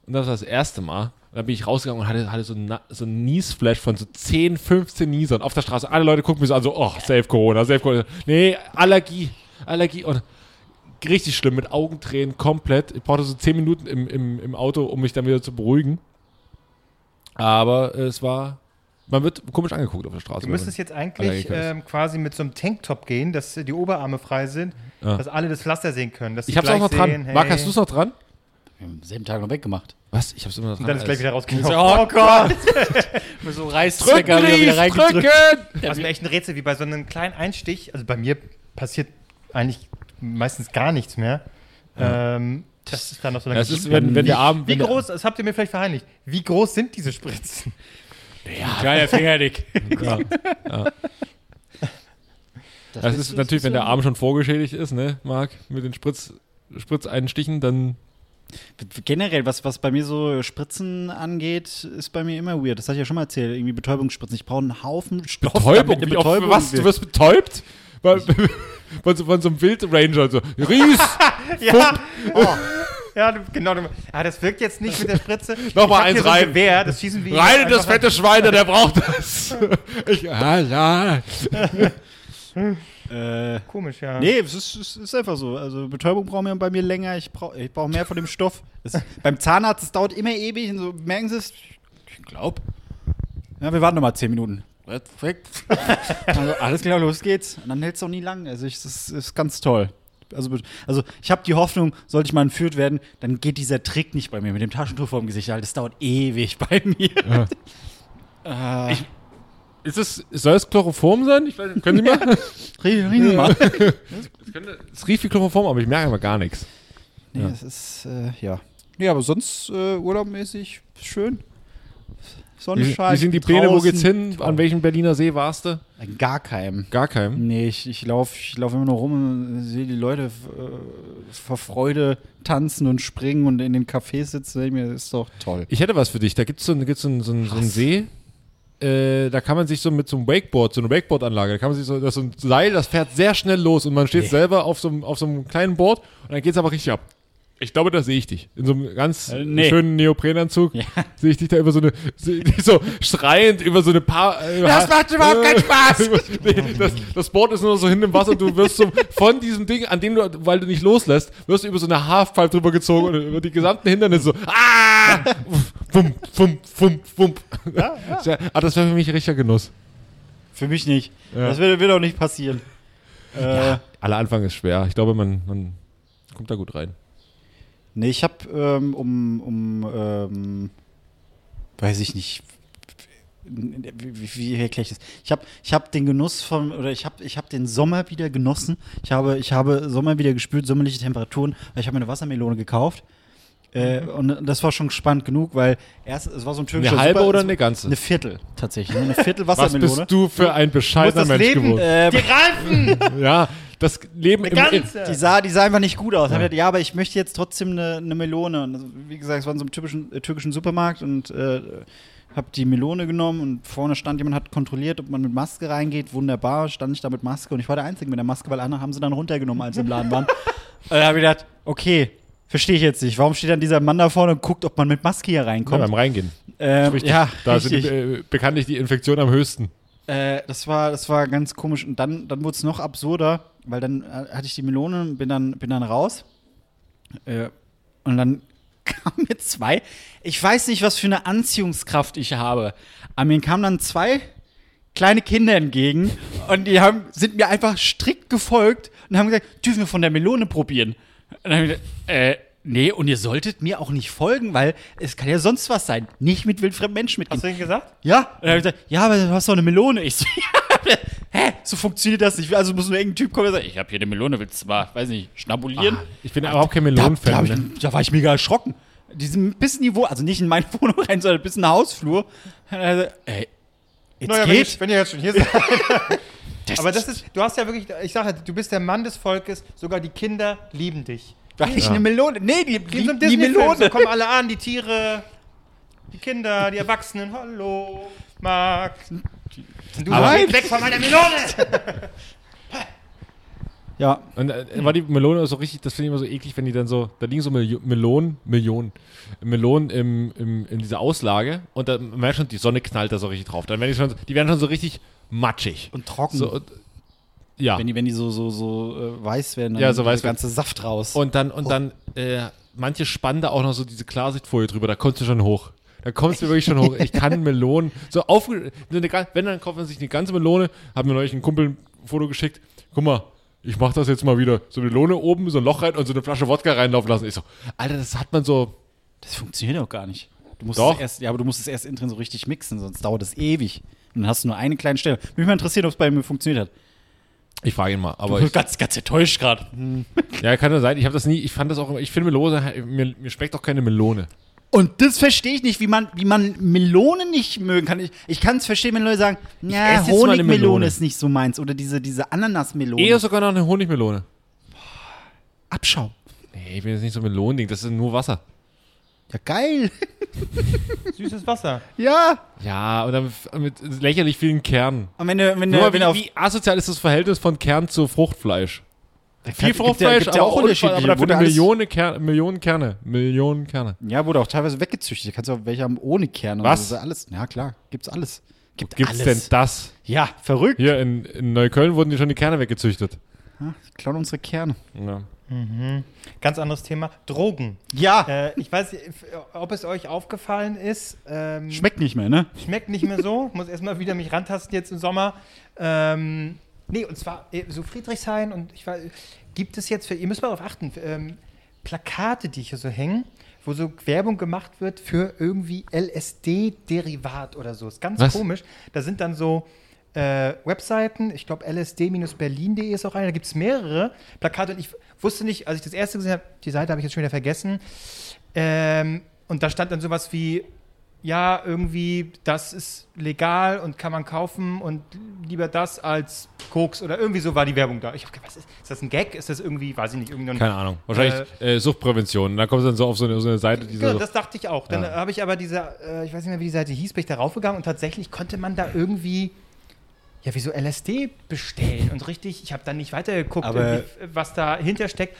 Und das war das erste Mal. Und dann bin ich rausgegangen und hatte, hatte so, ein, so ein Niesflash von so 10, 15 Niesern auf der Straße. Alle Leute gucken mich so an, so, oh, safe Corona, safe Corona. Nee, Allergie, Allergie. Und richtig schlimm, mit Augentränen, komplett. Ich brauchte so 10 Minuten im, im, im Auto, um mich dann wieder zu beruhigen. Aber es war, man wird komisch angeguckt auf der Straße. Du müsstest jetzt eigentlich ähm, quasi mit so einem Tanktop gehen, dass die Oberarme frei sind, Ja. dass alle das Pflaster sehen können. Dass ich hab's auch noch dran. Sehen, hey. Marc, hast du es noch dran? Am selben Tag noch weggemacht. Was? Ich hab's immer noch dran. Und dann ist gleich wieder rausgekommen. Oh Gott! Mit so Reißzwecker wieder, wieder reingedrückt. drücken! Das ist mir echt ein Rätsel, wie bei so einem kleinen Einstich. Also bei mir passiert eigentlich meistens gar nichts mehr. Ähm, das ist dann noch so lange. Das ist, wenn, wenn wie, der Arm. wie der- groß, das habt ihr mir vielleicht verheimlicht, wie groß sind diese Spritzen? Kleiner Fingerdick. Ja. Das ist natürlich, wenn der Arm schon vorgeschädigt ist, ne, Marc, mit den Spritz, Spritzeinstichen, dann. Generell, was, was bei mir so Spritzen angeht, ist bei mir immer weird. Das hatte ich ja schon mal erzählt. Irgendwie Betäubungsspritzen. Ich brauche einen Haufen Stoff. Betäubung? damit Betäubung was? Du wirst betäubt? Von, von, so, von so einem Wildranger, so. Ries! Ja, oh, Ja, genau. Ah, das wirkt jetzt nicht mit der Spritze. Nochmal eins so ein rein. Gewehr, das schießen wir Rein in das fette Schweine, der braucht das. Ich, ah, ja. Äh, Komisch, ja. nee, es ist, es ist einfach so. Also Betäubung braucht mir bei mir länger. Ich brauche ich brauch mehr von dem Stoff. Es, beim Zahnarzt, es dauert immer ewig. Und so, merken Sie es? Ich glaube. Ja, wir warten noch mal zehn Minuten. Perfekt. also, alles klar, los geht's. Und dann hält es auch nie lang. Also ich, das ist, ist ganz toll. Also, also ich habe die Hoffnung, sollte ich mal entführt werden, dann geht dieser Trick nicht bei mir mit dem Taschentuch vor dem Gesicht. Halt, das dauert ewig bei mir. Äh, Ist es, soll es Chloroform sein? Ich weiß, können Sie mal? riechen Sie mal. Es könnte- Es riecht wie Chloroform, aber ich merke aber gar nichts. Nee, Ja. es ist, äh, ja. Nee, aber sonst äh, urlaubmäßig schön. Wie, Sonnenschein. wie sind die Pläne? Wo geht's hin? An welchem Berliner See warst du? Gar keinem. Gar keinem. Nee, ich, ich laufe ich lauf immer nur rum und sehe die Leute äh, vor Freude tanzen und springen und in den Cafés sitzen. Das ist doch toll. Ich hätte was für dich. Da gibt so, gibt's so, so, einen- so einen See. Äh, da kann man sich so mit so einem Wakeboard, so eine Wakeboard-Anlage, da kann man sich so, das ist so ein Seil, das fährt sehr schnell los und man steht selber auf so, einem- auf so einem kleinen Board und dann geht's aber richtig ab. Ich glaube, da sehe ich dich. In so einem ganz Äh, nee. schönen Neoprenanzug Ja. sehe ich dich da über so eine, so schreiend über so eine paar. Äh, Das macht überhaupt keinen Spaß. nee, das, das Board ist nur so hinten im Wasser und du wirst so von diesem Ding, an dem du, weil du nicht loslässt, wirst du über so eine Halfpipe drüber gezogen und über die gesamten Hindernisse so, ah! Wump, wump, wump, wump. Ja, Ah, das wäre für mich richtiger Genuss. Für mich nicht. Ja. Das wird, wird auch nicht passieren. Äh, Aller Anfang ist schwer. Ich glaube, man, man kommt da gut rein. Nee, ich habe ähm, um, um ähm, weiß ich nicht, wie, wie, erkläre ich das? Ich habe ich hab den Genuss von, oder ich habe ich hab den Sommer wieder genossen. Ich habe, ich habe Sommer wieder gespürt, sommerliche Temperaturen, ich habe mir eine Wassermelone gekauft. Äh, und das war schon spannend genug, weil erst, es war so ein türkischer Eine halbe Super- oder eine ganze? Eine Viertel, tatsächlich. ne? Eine Viertel Was Wassermelone. bist du für ein bescheidener Mensch Leben- geworden? Äh, Die Reifen! Ja, das Leben Eine im, im, ganze! Die sah, die sah einfach nicht gut aus. Ja. Ja, ja aber ich möchte jetzt trotzdem eine, eine Melone. Und also, wie gesagt, es war in so einem typischen, äh, türkischen Supermarkt und äh, habe die Melone genommen und vorne stand jemand, hat kontrolliert, ob man mit Maske reingeht. Wunderbar, stand ich da mit Maske und ich war der Einzige mit der Maske, weil andere haben sie dann runtergenommen, als sie im Laden waren. und da habe ich gedacht, okay, verstehe ich jetzt nicht. Warum steht dann dieser Mann da vorne und guckt, ob man mit Maske hier ja, reinkommt? beim Reingehen. ähm, Richtig. ja, da richtig. sind äh, bekanntlich die Infektionen am höchsten. Äh, das war, das war ganz komisch. Und dann, dann wurde es noch absurder, weil dann äh, hatte ich die Melone, bin dann, bin dann raus. Äh, und dann kamen mir zwei. Ich weiß nicht, was für eine Anziehungskraft ich habe. Aber mir kamen dann zwei kleine Kinder entgegen und die haben, sind mir einfach strikt gefolgt und haben gesagt, dürfen wir von der Melone probieren? Und dann habe ich gesagt, äh, nee, und ihr solltet mir auch nicht folgen, weil es kann ja sonst was sein. Nicht mit wildfremden Menschen mitgehen. Hast du ihn gesagt? Ja. Und dann hab ich gesagt, ja, aber du hast doch eine Melone. Ich so, ja, hä? So funktioniert das nicht. Also muss nur irgendein Typ kommen und sagen, ich habe hier eine Melone, willst du mal, weiß nicht, schnabulieren? Ich bin überhaupt kein da, da, hab Melonenfan. ich, Ne? da war ich mega erschrocken. Diesem bis Niveau, also nicht in meine Wohnung rein, sondern bis in den Hausflur. Also, ey, jetzt Naja, wenn, geht. ich, wenn ihr jetzt schon hier seid. Aber das ist, du hast ja wirklich, ich sage, du bist der Mann des Volkes, sogar die Kinder lieben dich. Weil ich Ja. eine Melone. Nee, die, die, die Disney-Film, Melone. so kommen alle an, die Tiere, die Kinder, die Erwachsenen. Hallo, Max. Und du Aber- gehst weg von meiner Melone! Ja, Und äh, war die Melone so richtig, das finde ich immer so eklig, wenn die dann so, da liegen so Milio Melonen, Millionen, Melonen im, im, in dieser Auslage und da man merkt schon, die Sonne knallt da so richtig drauf. Dann werden die schon, die werden schon so richtig matschig. und trocken. So, und, ja. wenn die, wenn die so, so, so äh, weiß werden, dann Ja, so kommt weiß der ganze Saft raus. Und dann, und dann, äh, manche spannen da auch noch so diese Klarsichtfolie drüber, da kommst du schon hoch. Da kommst du wirklich schon hoch. Ich kann Melonen, so auf, wenn dann kauft man sich eine ganze Melone, hat mir neulich ein Kumpel ein Foto geschickt, guck mal, ich mach das jetzt mal wieder. So eine Melone oben, so ein Loch rein und so eine Flasche Wodka reinlaufen lassen. Ich so, Alter, das hat man so, Das funktioniert auch gar nicht. Du musst Doch. Es erst, ja, aber du musst es erst innen drin so richtig mixen, sonst dauert es ewig. Und dann hast du nur eine kleine Stelle. Mich mal interessiert, ob es bei mir funktioniert hat. ich frage ihn mal, aber du ich, ganz, ganz enttäuscht gerade. ja, kann ja sein, ich habe das nie, ich fand das auch, immer- ich finde Melone, mir, mir schmeckt auch keine Melone. Und das verstehe ich nicht, wie man, wie man Melonen nicht mögen kann. Ich, ich kann es verstehen, wenn Leute sagen, ja, Honigmelone Melone. ist nicht so meins. Oder diese, diese Ananasmelone. Eher sogar noch eine Honigmelone. Abschaum. Nee, ich bin jetzt nicht so ein Melonending, das ist nur Wasser. Ja, geil. Süßes Wasser. ja. Ja, und dann mit lächerlich vielen Kernen. Und wenn du, wenn du, Nur mal, wenn wie, auf, wie asozial ist das Verhältnis von Kern zu Fruchtfleisch? Viel ja- Fruchtfleisch, ja aber auch unterschiedliche, aber dafür Millionen, Ker Millionen Kerne. Millionen Kerne. Ja, wurde auch teilweise weggezüchtet. Da kannst du auch welche haben ohne Kerne. Was? Ja alles. Ja, klar. Gibt's alles. Gibt Gibt's alles. denn das? Ja, verrückt. Hier in, in Neukölln wurden die schon die Kerne weggezüchtet. Ja, die klauen unsere Kerne. Ja. Ganz anderes Thema. Drogen. Ja. Äh, ich weiß, nicht, ob es euch aufgefallen ist. Ähm, Schmeckt nicht mehr, ne? Schmeckt nicht mehr so. Muss erstmal wieder mich rantasten jetzt im Sommer. Ähm, nee, und zwar äh, so Friedrichshain und ich weiß, gibt es jetzt für, ihr müsst mal darauf achten, ähm, Plakate, die hier so hängen, wo so Werbung gemacht wird für irgendwie LSD-Derivat oder so. Ist ganz Was? komisch. Da sind dann so äh, Webseiten, ich glaube lsd-berlin.de ist auch eine, da gibt es mehrere Plakate und ich wusste nicht, als ich das erste gesehen habe, die Seite habe ich jetzt schon wieder vergessen, ähm, und da stand dann sowas wie, ja, irgendwie, das ist legal und kann man kaufen und lieber das als Koks oder irgendwie so war die Werbung da. Ich habe gedacht, was ist, ist das ein Gag? Ist das irgendwie, weiß ich nicht, irgendwie ein Keine Ahnung. Wahrscheinlich äh, Suchtprävention. Da kommst du dann so auf so eine, so eine Seite, die Genau, so. das dachte ich auch. Dann Ja. habe ich aber diese, äh, ich weiß nicht mehr, wie die Seite hieß, bin ich da raufgegangen und tatsächlich konnte man da irgendwie, ja, wie so LSD bestellen und richtig, ich habe dann nicht weitergeguckt, was dahinter steckt.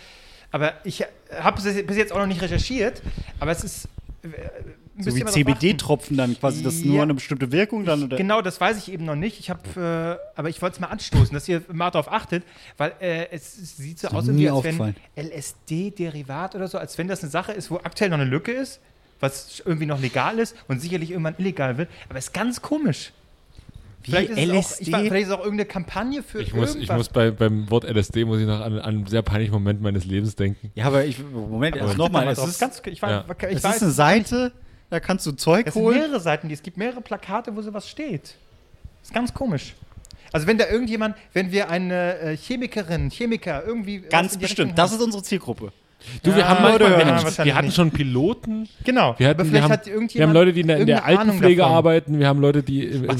Aber ich habe es bis jetzt auch noch nicht recherchiert, aber es ist. äh, So wie. CBD-Tropfen dann quasi, das Ja. nur eine bestimmte Wirkung dann? Oder? Genau, das weiß ich eben noch nicht. Ich habe, äh, aber ich wollte es mal anstoßen, dass ihr mal darauf achtet, weil äh, es, sieht so aus, wie als wenn. LSD-Derivat oder so, als wenn das eine Sache ist, wo aktuell noch eine Lücke ist, was irgendwie noch legal ist und sicherlich irgendwann illegal wird. Aber es ist ganz komisch. Vielleicht ist, es auch, ich, weiß- vielleicht ist es auch irgendeine Kampagne für Ich muss, ich irgendwas. muss bei, beim Wort LSD muss ich noch an, an einen sehr peinlichen Moment meines Lebens denken. Ja, aber ich, Moment, also nochmal, mal es ist, ganz, ich, weiß- Ja. ich es weiß, ist eine Seite, da kannst du Zeug Es sind holen. mehrere Seiten, die es gibt mehrere Plakate, wo sowas steht. ist ganz komisch. Also wenn da irgendjemand, wenn wir eine äh, Chemikerin, Chemiker irgendwie Ganz bestimmt, Richtung das haben- ist unsere Zielgruppe. Du, wir Ja, haben Leute wir hatten, wir hatten schon Piloten. Genau. Wir, aber hatten, wir, vielleicht haben, hat wir haben Leute, die in der, in der Altenpflege arbeiten. Wir haben Leute, die. Im, im?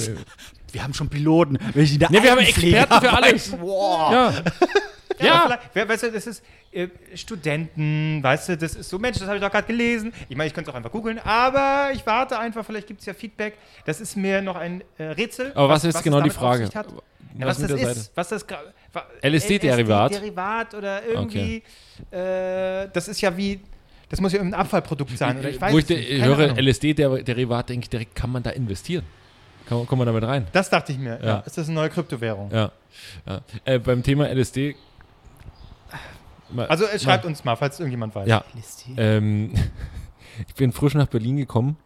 Wir haben schon Piloten. Welche in der Nee, wir haben Experten für alles. Boah. ja. Ja, Ja. wer- weißt du, das ist äh, Studenten, weißt du, das ist so, Mensch, das habe ich doch gerade gelesen. Ich meine, ich könnte es auch einfach googeln, aber ich warte einfach, vielleicht gibt es ja Feedback. Das ist mir noch ein äh, Rätsel. Aber was ist es genau die Frage? Ja, Was was, das ist, Seite? was das LSD-Derivat? LSD-Derivat oder irgendwie, äh, das ist ja wie, das muss ja irgendein Abfallprodukt sein, oder ich weiß Wo ich. Keine höre. LSD-Derivat, denke ich direkt, kann man da investieren? Kann, man- kommt man damit rein? Das dachte ich mir, ja. Ja. Ist das eine neue Kryptowährung? Ja. ja. Äh, beim Thema LSD. Mal- Also äh, schreibt uns mal, falls irgendjemand weiß. Ja. Ähm, ich bin frisch nach Berlin gekommen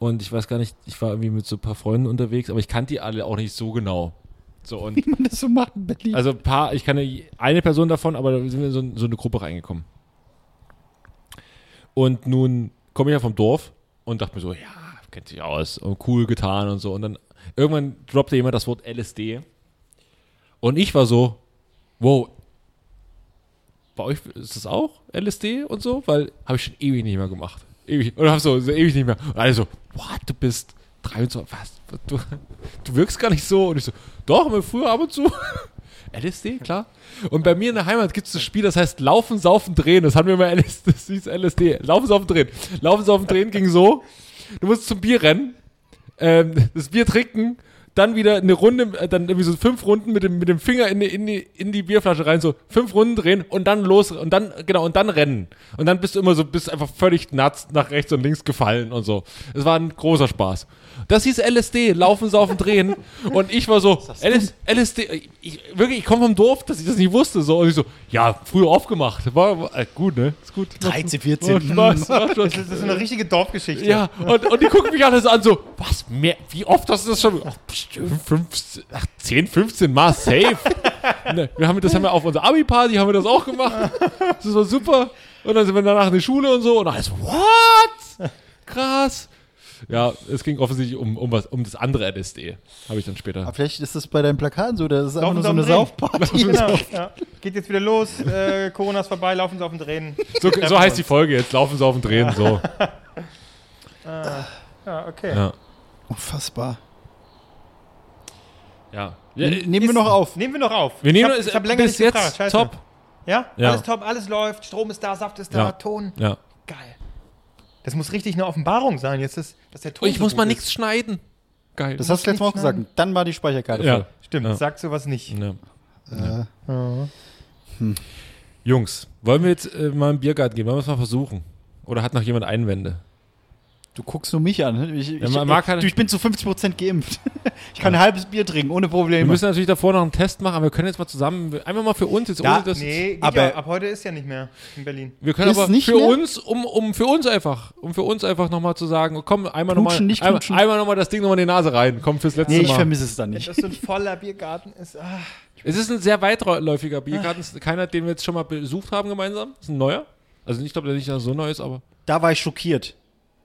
und ich weiß gar nicht, ich war irgendwie mit so ein paar Freunden unterwegs, aber ich kannte die alle auch nicht so genau. So und Wie man das so macht in Berlin. also ein paar, ich kannte eine Person davon, aber da sind wir in so, so eine Gruppe reingekommen. Und nun komme ich ja vom Dorf und dachte mir so, ja, kennt sich aus und cool getan und so. Und dann irgendwann droppte jemand das Wort LSD. Und ich war so, wow, bei euch ist das auch LSD und so? Weil habe ich schon ewig nicht mehr gemacht. Ewig. Oder hab so, so ewig nicht mehr. Und alle so, what, du bist 23, was? Du, du wirkst gar nicht so. Und ich so, doch, aber früher ab und zu. LSD, klar. Und bei mir in der Heimat gibt es das Spiel, das heißt Laufen, Saufen, Drehen. Das hatten wir mal LSD, das hieß LSD. Laufen, Saufen, Drehen. Laufen, Saufen, Drehen ging so. Du musst zum Bier rennen, ähm, das Bier trinken, dann wieder eine Runde, äh, dann irgendwie so fünf Runden mit dem, mit dem Finger in die, in, die, in die Bierflasche rein, so fünf Runden drehen und dann los und dann, genau, und dann rennen. Und dann bist du immer so, bist einfach völlig nuts nach rechts und links gefallen und so. Es war ein großer Spaß. Das hieß LSD, Laufen, Saufen, Drehen. Und ich war so, LS, LSD, ich, wirklich, ich komme vom Dorf, dass ich das nicht wusste. So. Und ich so, ja, früher aufgemacht. War, war äh, gut, ne? Ist gut. 13, Macht 14. Spaß. Das ist, eine richtige Dorfgeschichte. Ja, und, und die gucken mich alle so an, so, was, mehr, wie oft hast du das schon? Ach, bestimmt 15, ach, 10, 15 Mal, safe. ne, wir haben das haben wir auf unserer Abi-Party, haben wir das auch gemacht. Das war super. Und dann sind wir danach in die Schule und so und alles, what? Krass. Ja, es ging offensichtlich um, um, was, um das andere LSD. Habe ich dann später. Aber vielleicht ist das bei deinen Plakaten so, das ist einfach nur so eine. Saufparty. Genau, ja. Geht jetzt wieder los, äh, Corona ist vorbei, laufen Sie auf den Drehen. So, so heißt die Folge jetzt. Laufen sie auf den Drehen. So. Ja, okay. Ja. Unfassbar. ja. ja Nehmen wir noch auf. Nehmen wir noch auf. wir nehmen ich es hab, länger bis nicht gefragt. jetzt Scheiße. top. Ja? Ja. Alles top, alles läuft, Strom ist da, Saft ist da, Ja. Ton. Ja. Geil. Das muss richtig eine Offenbarung sein, jetzt ist, dass der Ton ich so muss gut mal nichts schneiden. Geil. Das hast du letztes Mal auch gesagt. Dann war die Speicherkarte ja. voll. Stimmt, Ja. sag sowas nicht. ja. Äh, Jungs, wollen wir jetzt äh, mal im Biergarten gehen? Wollen wir es mal versuchen? Oder hat noch jemand Einwände? Du guckst nur mich an. Ich, ich, man mag halt- du, ich bin zu 50% geimpft. Ich kann ein halbes Bier trinken, ohne Wir Probleme. müssen natürlich davor noch einen Test machen, aber wir können jetzt mal zusammen, einfach mal für uns jetzt, Da- ohne das. Nee, Aber- ja, ab heute ist ja nicht mehr in Berlin. Wir können Ist aber nicht für mehr? uns, um, um für uns einfach, um für uns einfach nochmal zu sagen, komm, einmal nochmal, einmal, knutschen. einmal nochmal das Ding nochmal in die Nase rein. Komm fürs letzte nee, ich Mal. vermisse es dann nicht. das so ein voller Biergarten ist. Ah. Es ist ein sehr weitläufiger Biergarten. Keiner, den wir jetzt schon mal besucht haben gemeinsam. Das ist ein neuer. Also ich glaube, der nicht so neu ist, aber. Da war ich schockiert.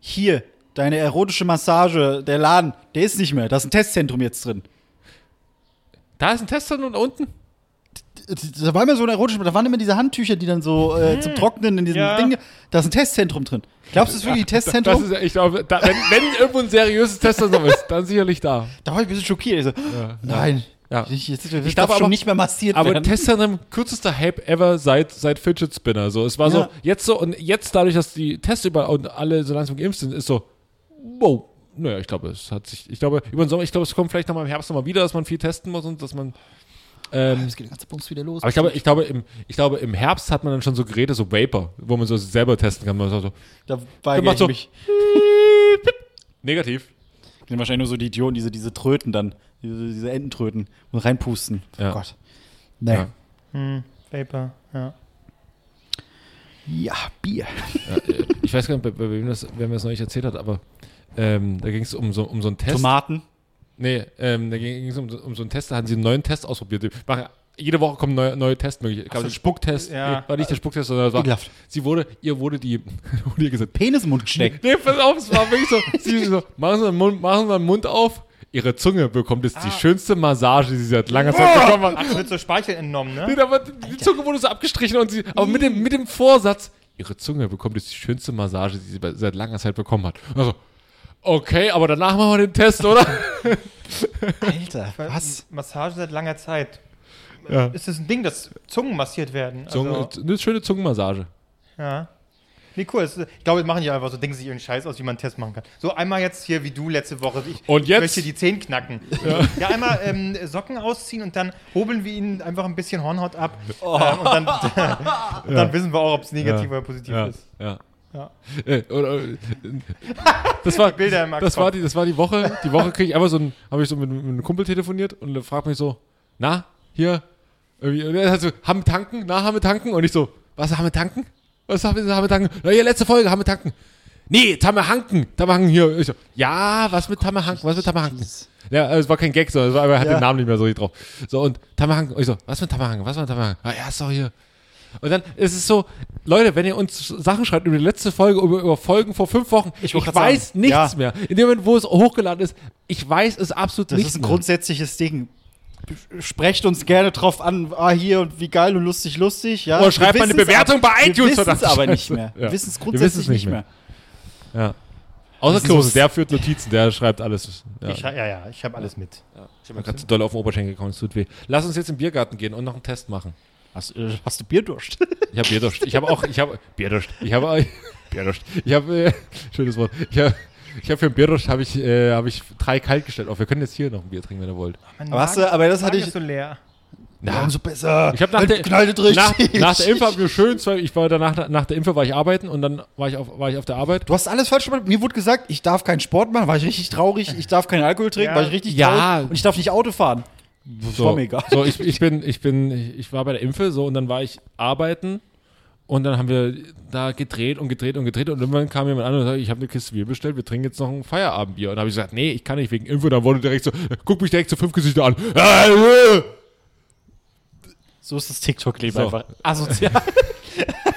Hier, deine erotische Massage, der Laden, der ist nicht mehr. Da ist ein Testzentrum jetzt drin. Da ist ein Testzentrum unten. Da war immer so ein erotisches, da waren immer diese Handtücher, die dann so äh, zum Trocknen in diesem Ja. Ding. Da ist ein Testzentrum drin. Glaubst du, das ist wirklich ein Das Testzentrum? ist, ja- ich glaube, da, wenn, wenn irgendwo ein seriöses Testzentrum ist, dann sicherlich da. da war ich ein bisschen schockiert. Ich so, nein. Ja. Ich, jetzt, jetzt Ich darf darf schon aber- nicht mehr massiert Aber werden. Testzentrum, kürzester Hype ever seit, seit Fidget Spinner. So, es war so, Ja. jetzt so, und jetzt dadurch, dass die Tests überall und alle so langsam geimpft sind, ist so, wow. Naja, ich glaube, es hat sich, ich glaube, über den Sommer, ich glaube, es kommt vielleicht nochmal im Herbst nochmal wieder, dass man viel testen muss und dass man, ähm, Jetzt geht der ganze Bums wieder los. aber ich glaube, ich glaube, im, ich glaube, im Herbst hat man dann schon so Geräte, so Vapor, wo man so selber testen kann. Man so, so da weigere ich so- mich. negativ. sind wahrscheinlich nur so die Idioten, diese, diese Tröten dann, diese, diese Ententröten und reinpusten. Ja. Oh Gott. Nee. Ja. Ja, Hm, Vapor, ja. Bier. Ja, äh, ich weiß gar nicht, bei, bei wem, das, wer mir das noch nicht erzählt hat, aber ähm, da ging es um so, um so einen Test. Tomaten. Nee, ähm, da ging es um, so- um so einen Test, da hatten sie einen neuen Test ausprobiert. Machen, jede Woche kommen neue, neue Testmöglichkeiten. Gab so, einen Spucktest, ja. nee, war nicht der Spucktest, sondern das war, Ekelhaft. sie wurde, ihr wurde die, wurde ihr gesagt, Penis im Mund gesteckt. nee, pass auf, es war wirklich so, sie so, machen Sie den Mund, machen Sie den Mund auf, ihre Zunge bekommt jetzt die schönste Massage, die sie seit langer Zeit bekommen hat. Ach, es wird so Speichel entnommen, Nee, ne? da war, die Zunge wurde so abgestrichen und sie, aber mit dem, mit dem Vorsatz, ihre Zunge bekommt jetzt die schönste Massage, die sie seit langer Zeit bekommen hat. Also, okay, aber danach machen wir den Test, oder? Alter, was? Massage seit langer Zeit. Ja. Ist das ein Ding, dass Zungen massiert werden? Zunge, Also, eine schöne Zungenmassage. ja. Wie cool. Ich glaube, das machen die einfach so, denken sich ihren Scheiß aus, wie man einen Test machen kann. So einmal jetzt hier wie du letzte Woche. Ich Und jetzt? möchte die Zehen knacken. Ja, einmal ähm, Socken ausziehen und dann hobeln wir ihnen einfach ein bisschen Hornhaut ab. Oh. Ähm, und dann, und dann wissen wir auch, ob es negativ oder positiv Ja, ist. ja. Ja. Äh, oder, äh, das war, das war die, das war die Woche. Die Woche kriege ich einfach so ein, habe ich so mit, mit einem Kumpel telefoniert und er fragt mich so, na, hier, irgendwie, und er hat so, haben wir tanken? Na, haben wir tanken? Und ich so, was, haben wir tanken? Was haben wir, haben wir tanken? Na, hier, letzte Folge, haben wir tanken. Nee, Tammerhanken, Tammerhanken hier. Ich so, ja, was mit Tammerhanken, was mit Tammerhanken? Ja, äh, es war kein Gag, sondern es war, er hat Ja. den Namen nicht mehr so richtig drauf. So, und Tammerhanken, und ich so, was mit Tammerhanken, was mit Tammerhanken? Ah, ja, ist doch hier. Und dann ist es so, Leute, wenn ihr uns Sachen schreibt über die letzte Folge, über, über Folgen vor fünf Wochen, ich, Ich weiß sagen, nichts ja. mehr. In dem Moment, wo es hochgeladen ist, ich weiß es absolut Das nichts ist ein mehr. grundsätzliches Ding. Sprecht uns gerne drauf an, ah, hier und wie geil und lustig, lustig. Ja. Oder schreibt mal eine Bewertung aber- bei iTunes, Wir wissen es aber nicht mehr. Ja. Wir wissen es grundsätzlich nicht nicht mehr. Ja. Außer Klose, der führt Notizen, der schreibt alles. Ja. Ich, ja, ja, ich habe alles mit. ich habe mir gerade zu doll auf den Oberschenkel gekommen, es tut weh. Lass uns jetzt im Biergarten gehen und noch einen Test machen. Hast, äh, hast du Bierdurst? Ich habe Bierdurst. Ich habe auch, ich habe Bierdurst. Ich habe Bierdurst. Ich habe äh, schönes Wort. Ich habe ich habe für einen Bierdurst habe ich äh, habe ich drei kalt gestellt. Auch wir können jetzt hier noch ein Bier trinken, wenn ihr wollt. Mein Aber hast du- aber das hatte ich- ist so leer. Ja, umso besser. Ich habe nach, der- nach, nach der Impfe haben wir schön zwei, ich war danach nach der Impfe war ich arbeiten und dann war ich auf war ich auf der Arbeit. Du hast alles falsch gemacht. Mir wurde gesagt, ich darf keinen Sport machen, war ich richtig traurig. Ich darf keinen Alkohol trinken, Ja. war ich richtig Ja. traurig. Und ich darf nicht Auto fahren. So, war mir egal. so ich, ich bin ich bin ich, ich war bei der Impfe so und dann war ich arbeiten und dann haben wir da gedreht und gedreht und gedreht und irgendwann kam jemand an und sagte, ich habe eine Kiste Bier bestellt, wir trinken jetzt noch ein Feierabendbier und habe ich gesagt, nee, ich kann nicht wegen und dann wurde direkt so, guck mich direkt so fünf Gesichter an. So ist das TikTok-Leben So. einfach. Asozial.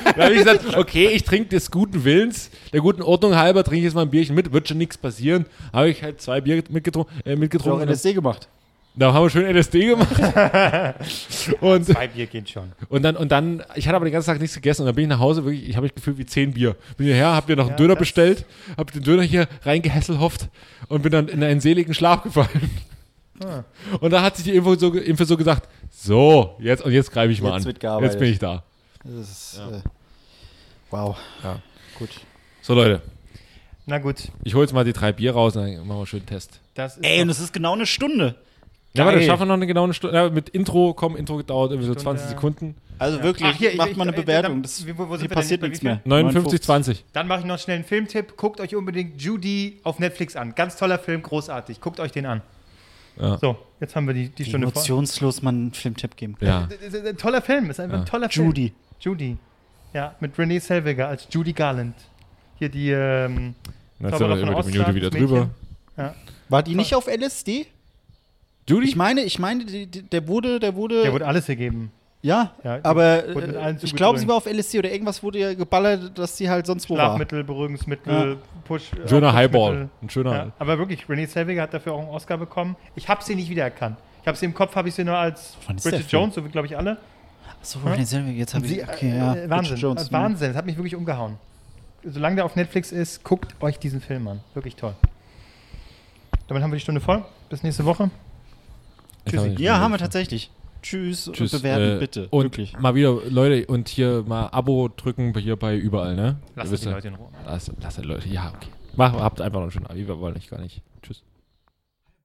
Dann habe ich gesagt, okay, ich trinke des guten Willens, der guten Ordnung halber, trinke ich jetzt mal ein Bierchen mit, wird schon nichts passieren. Habe ich halt zwei Bier mitgetrunken. Äh, Ich habe auch mitgetrunken. LSD gemacht. Da haben wir schön LSD gemacht. und, Zwei Bier geht schon. und dann, und dann, ich hatte aber den ganzen Tag nichts gegessen und dann bin ich nach Hause, wirklich, ich habe mich gefühlt wie zehn Bier. Bin hierher, hab dir noch einen Ja, Döner das- bestellt, hab den Döner hier reingehässelhofft und bin dann in einen seligen Schlaf gefallen. Ah. Und da hat sich die Info so, Info so gesagt, so, jetzt, und jetzt greife ich mal Jetzt an. wird gearbeitet. Jetzt bin ich da. Das ist, äh, wow. Ja. Gut. So, Leute, Na gut, ich hole jetzt mal die drei Bier raus und dann machen wir einen schönen Test. das ist Ey, und es ist genau eine Stunde. Ja, aber dann schaffen wir noch eine genaue Stunde. Ja, mit Intro, komm, Intro dauert irgendwie so Stunde. 20 Sekunden. Also wirklich, Ach, hier, ich- macht ich- mal eine Bewertung. Das, wie- wo- wo hier passiert nichts mehr. 59, 20. Dann mache ich noch schnell einen Filmtipp. Guckt euch unbedingt Judy auf Netflix an. Ganz toller Film, großartig. Guckt euch den an. Ja. So, jetzt haben wir die, die Wie Stunde emotionslos man einen Filmtipp geben kann. Ja. Das ist Ein toller Film, ist einfach Ja. ein toller Film. Judy. Judy. Ja, mit Renee Selweger als Judy Garland. Hier die ähm, Jetzt sind Zauberer wir von über die Minute wieder das drüber. Mädchen. War die nicht auf LSD? Judy? Ich meine, ich meine, die, die, der wurde, der wurde, Der wurde alles gegeben. ja, Ja, aber äh, ich glaube, sie war auf LSD oder irgendwas wurde ja geballert, dass sie halt sonst wo war. Schlafmittel, Beruhigungsmittel, Push. äh, schöner. Highball. Ein schöner. Ja, aber wirklich, Renee Selweger hat dafür auch einen Oscar bekommen. Ich habe sie nicht wiedererkannt. Ich habe sie im Kopf, habe ich sie nur als Bridget? Jones, so wie glaube ich alle. So, Ja. jetzt habe Sie, ich, okay, ja. äh, Wahnsinn, Jones, äh, Wahnsinn, das hat mich wirklich umgehauen. Solange der auf Netflix ist, guckt euch diesen Film an. Wirklich toll. Damit haben wir die Stunde voll. Bis nächste Woche. Nicht Ja, haben wir tatsächlich. Tschüss, Tschüss. und bewerten, äh, bitte. Und Wirklich. mal wieder, Leute, und hier mal Abo drücken hier bei überall, ne? Lasst wisst die. Leute in Ruhe. Lass, lasst die Leute, ja, okay. Mach, habt einfach noch einen schönen Abend. Wir wollen nicht gar nicht. Tschüss.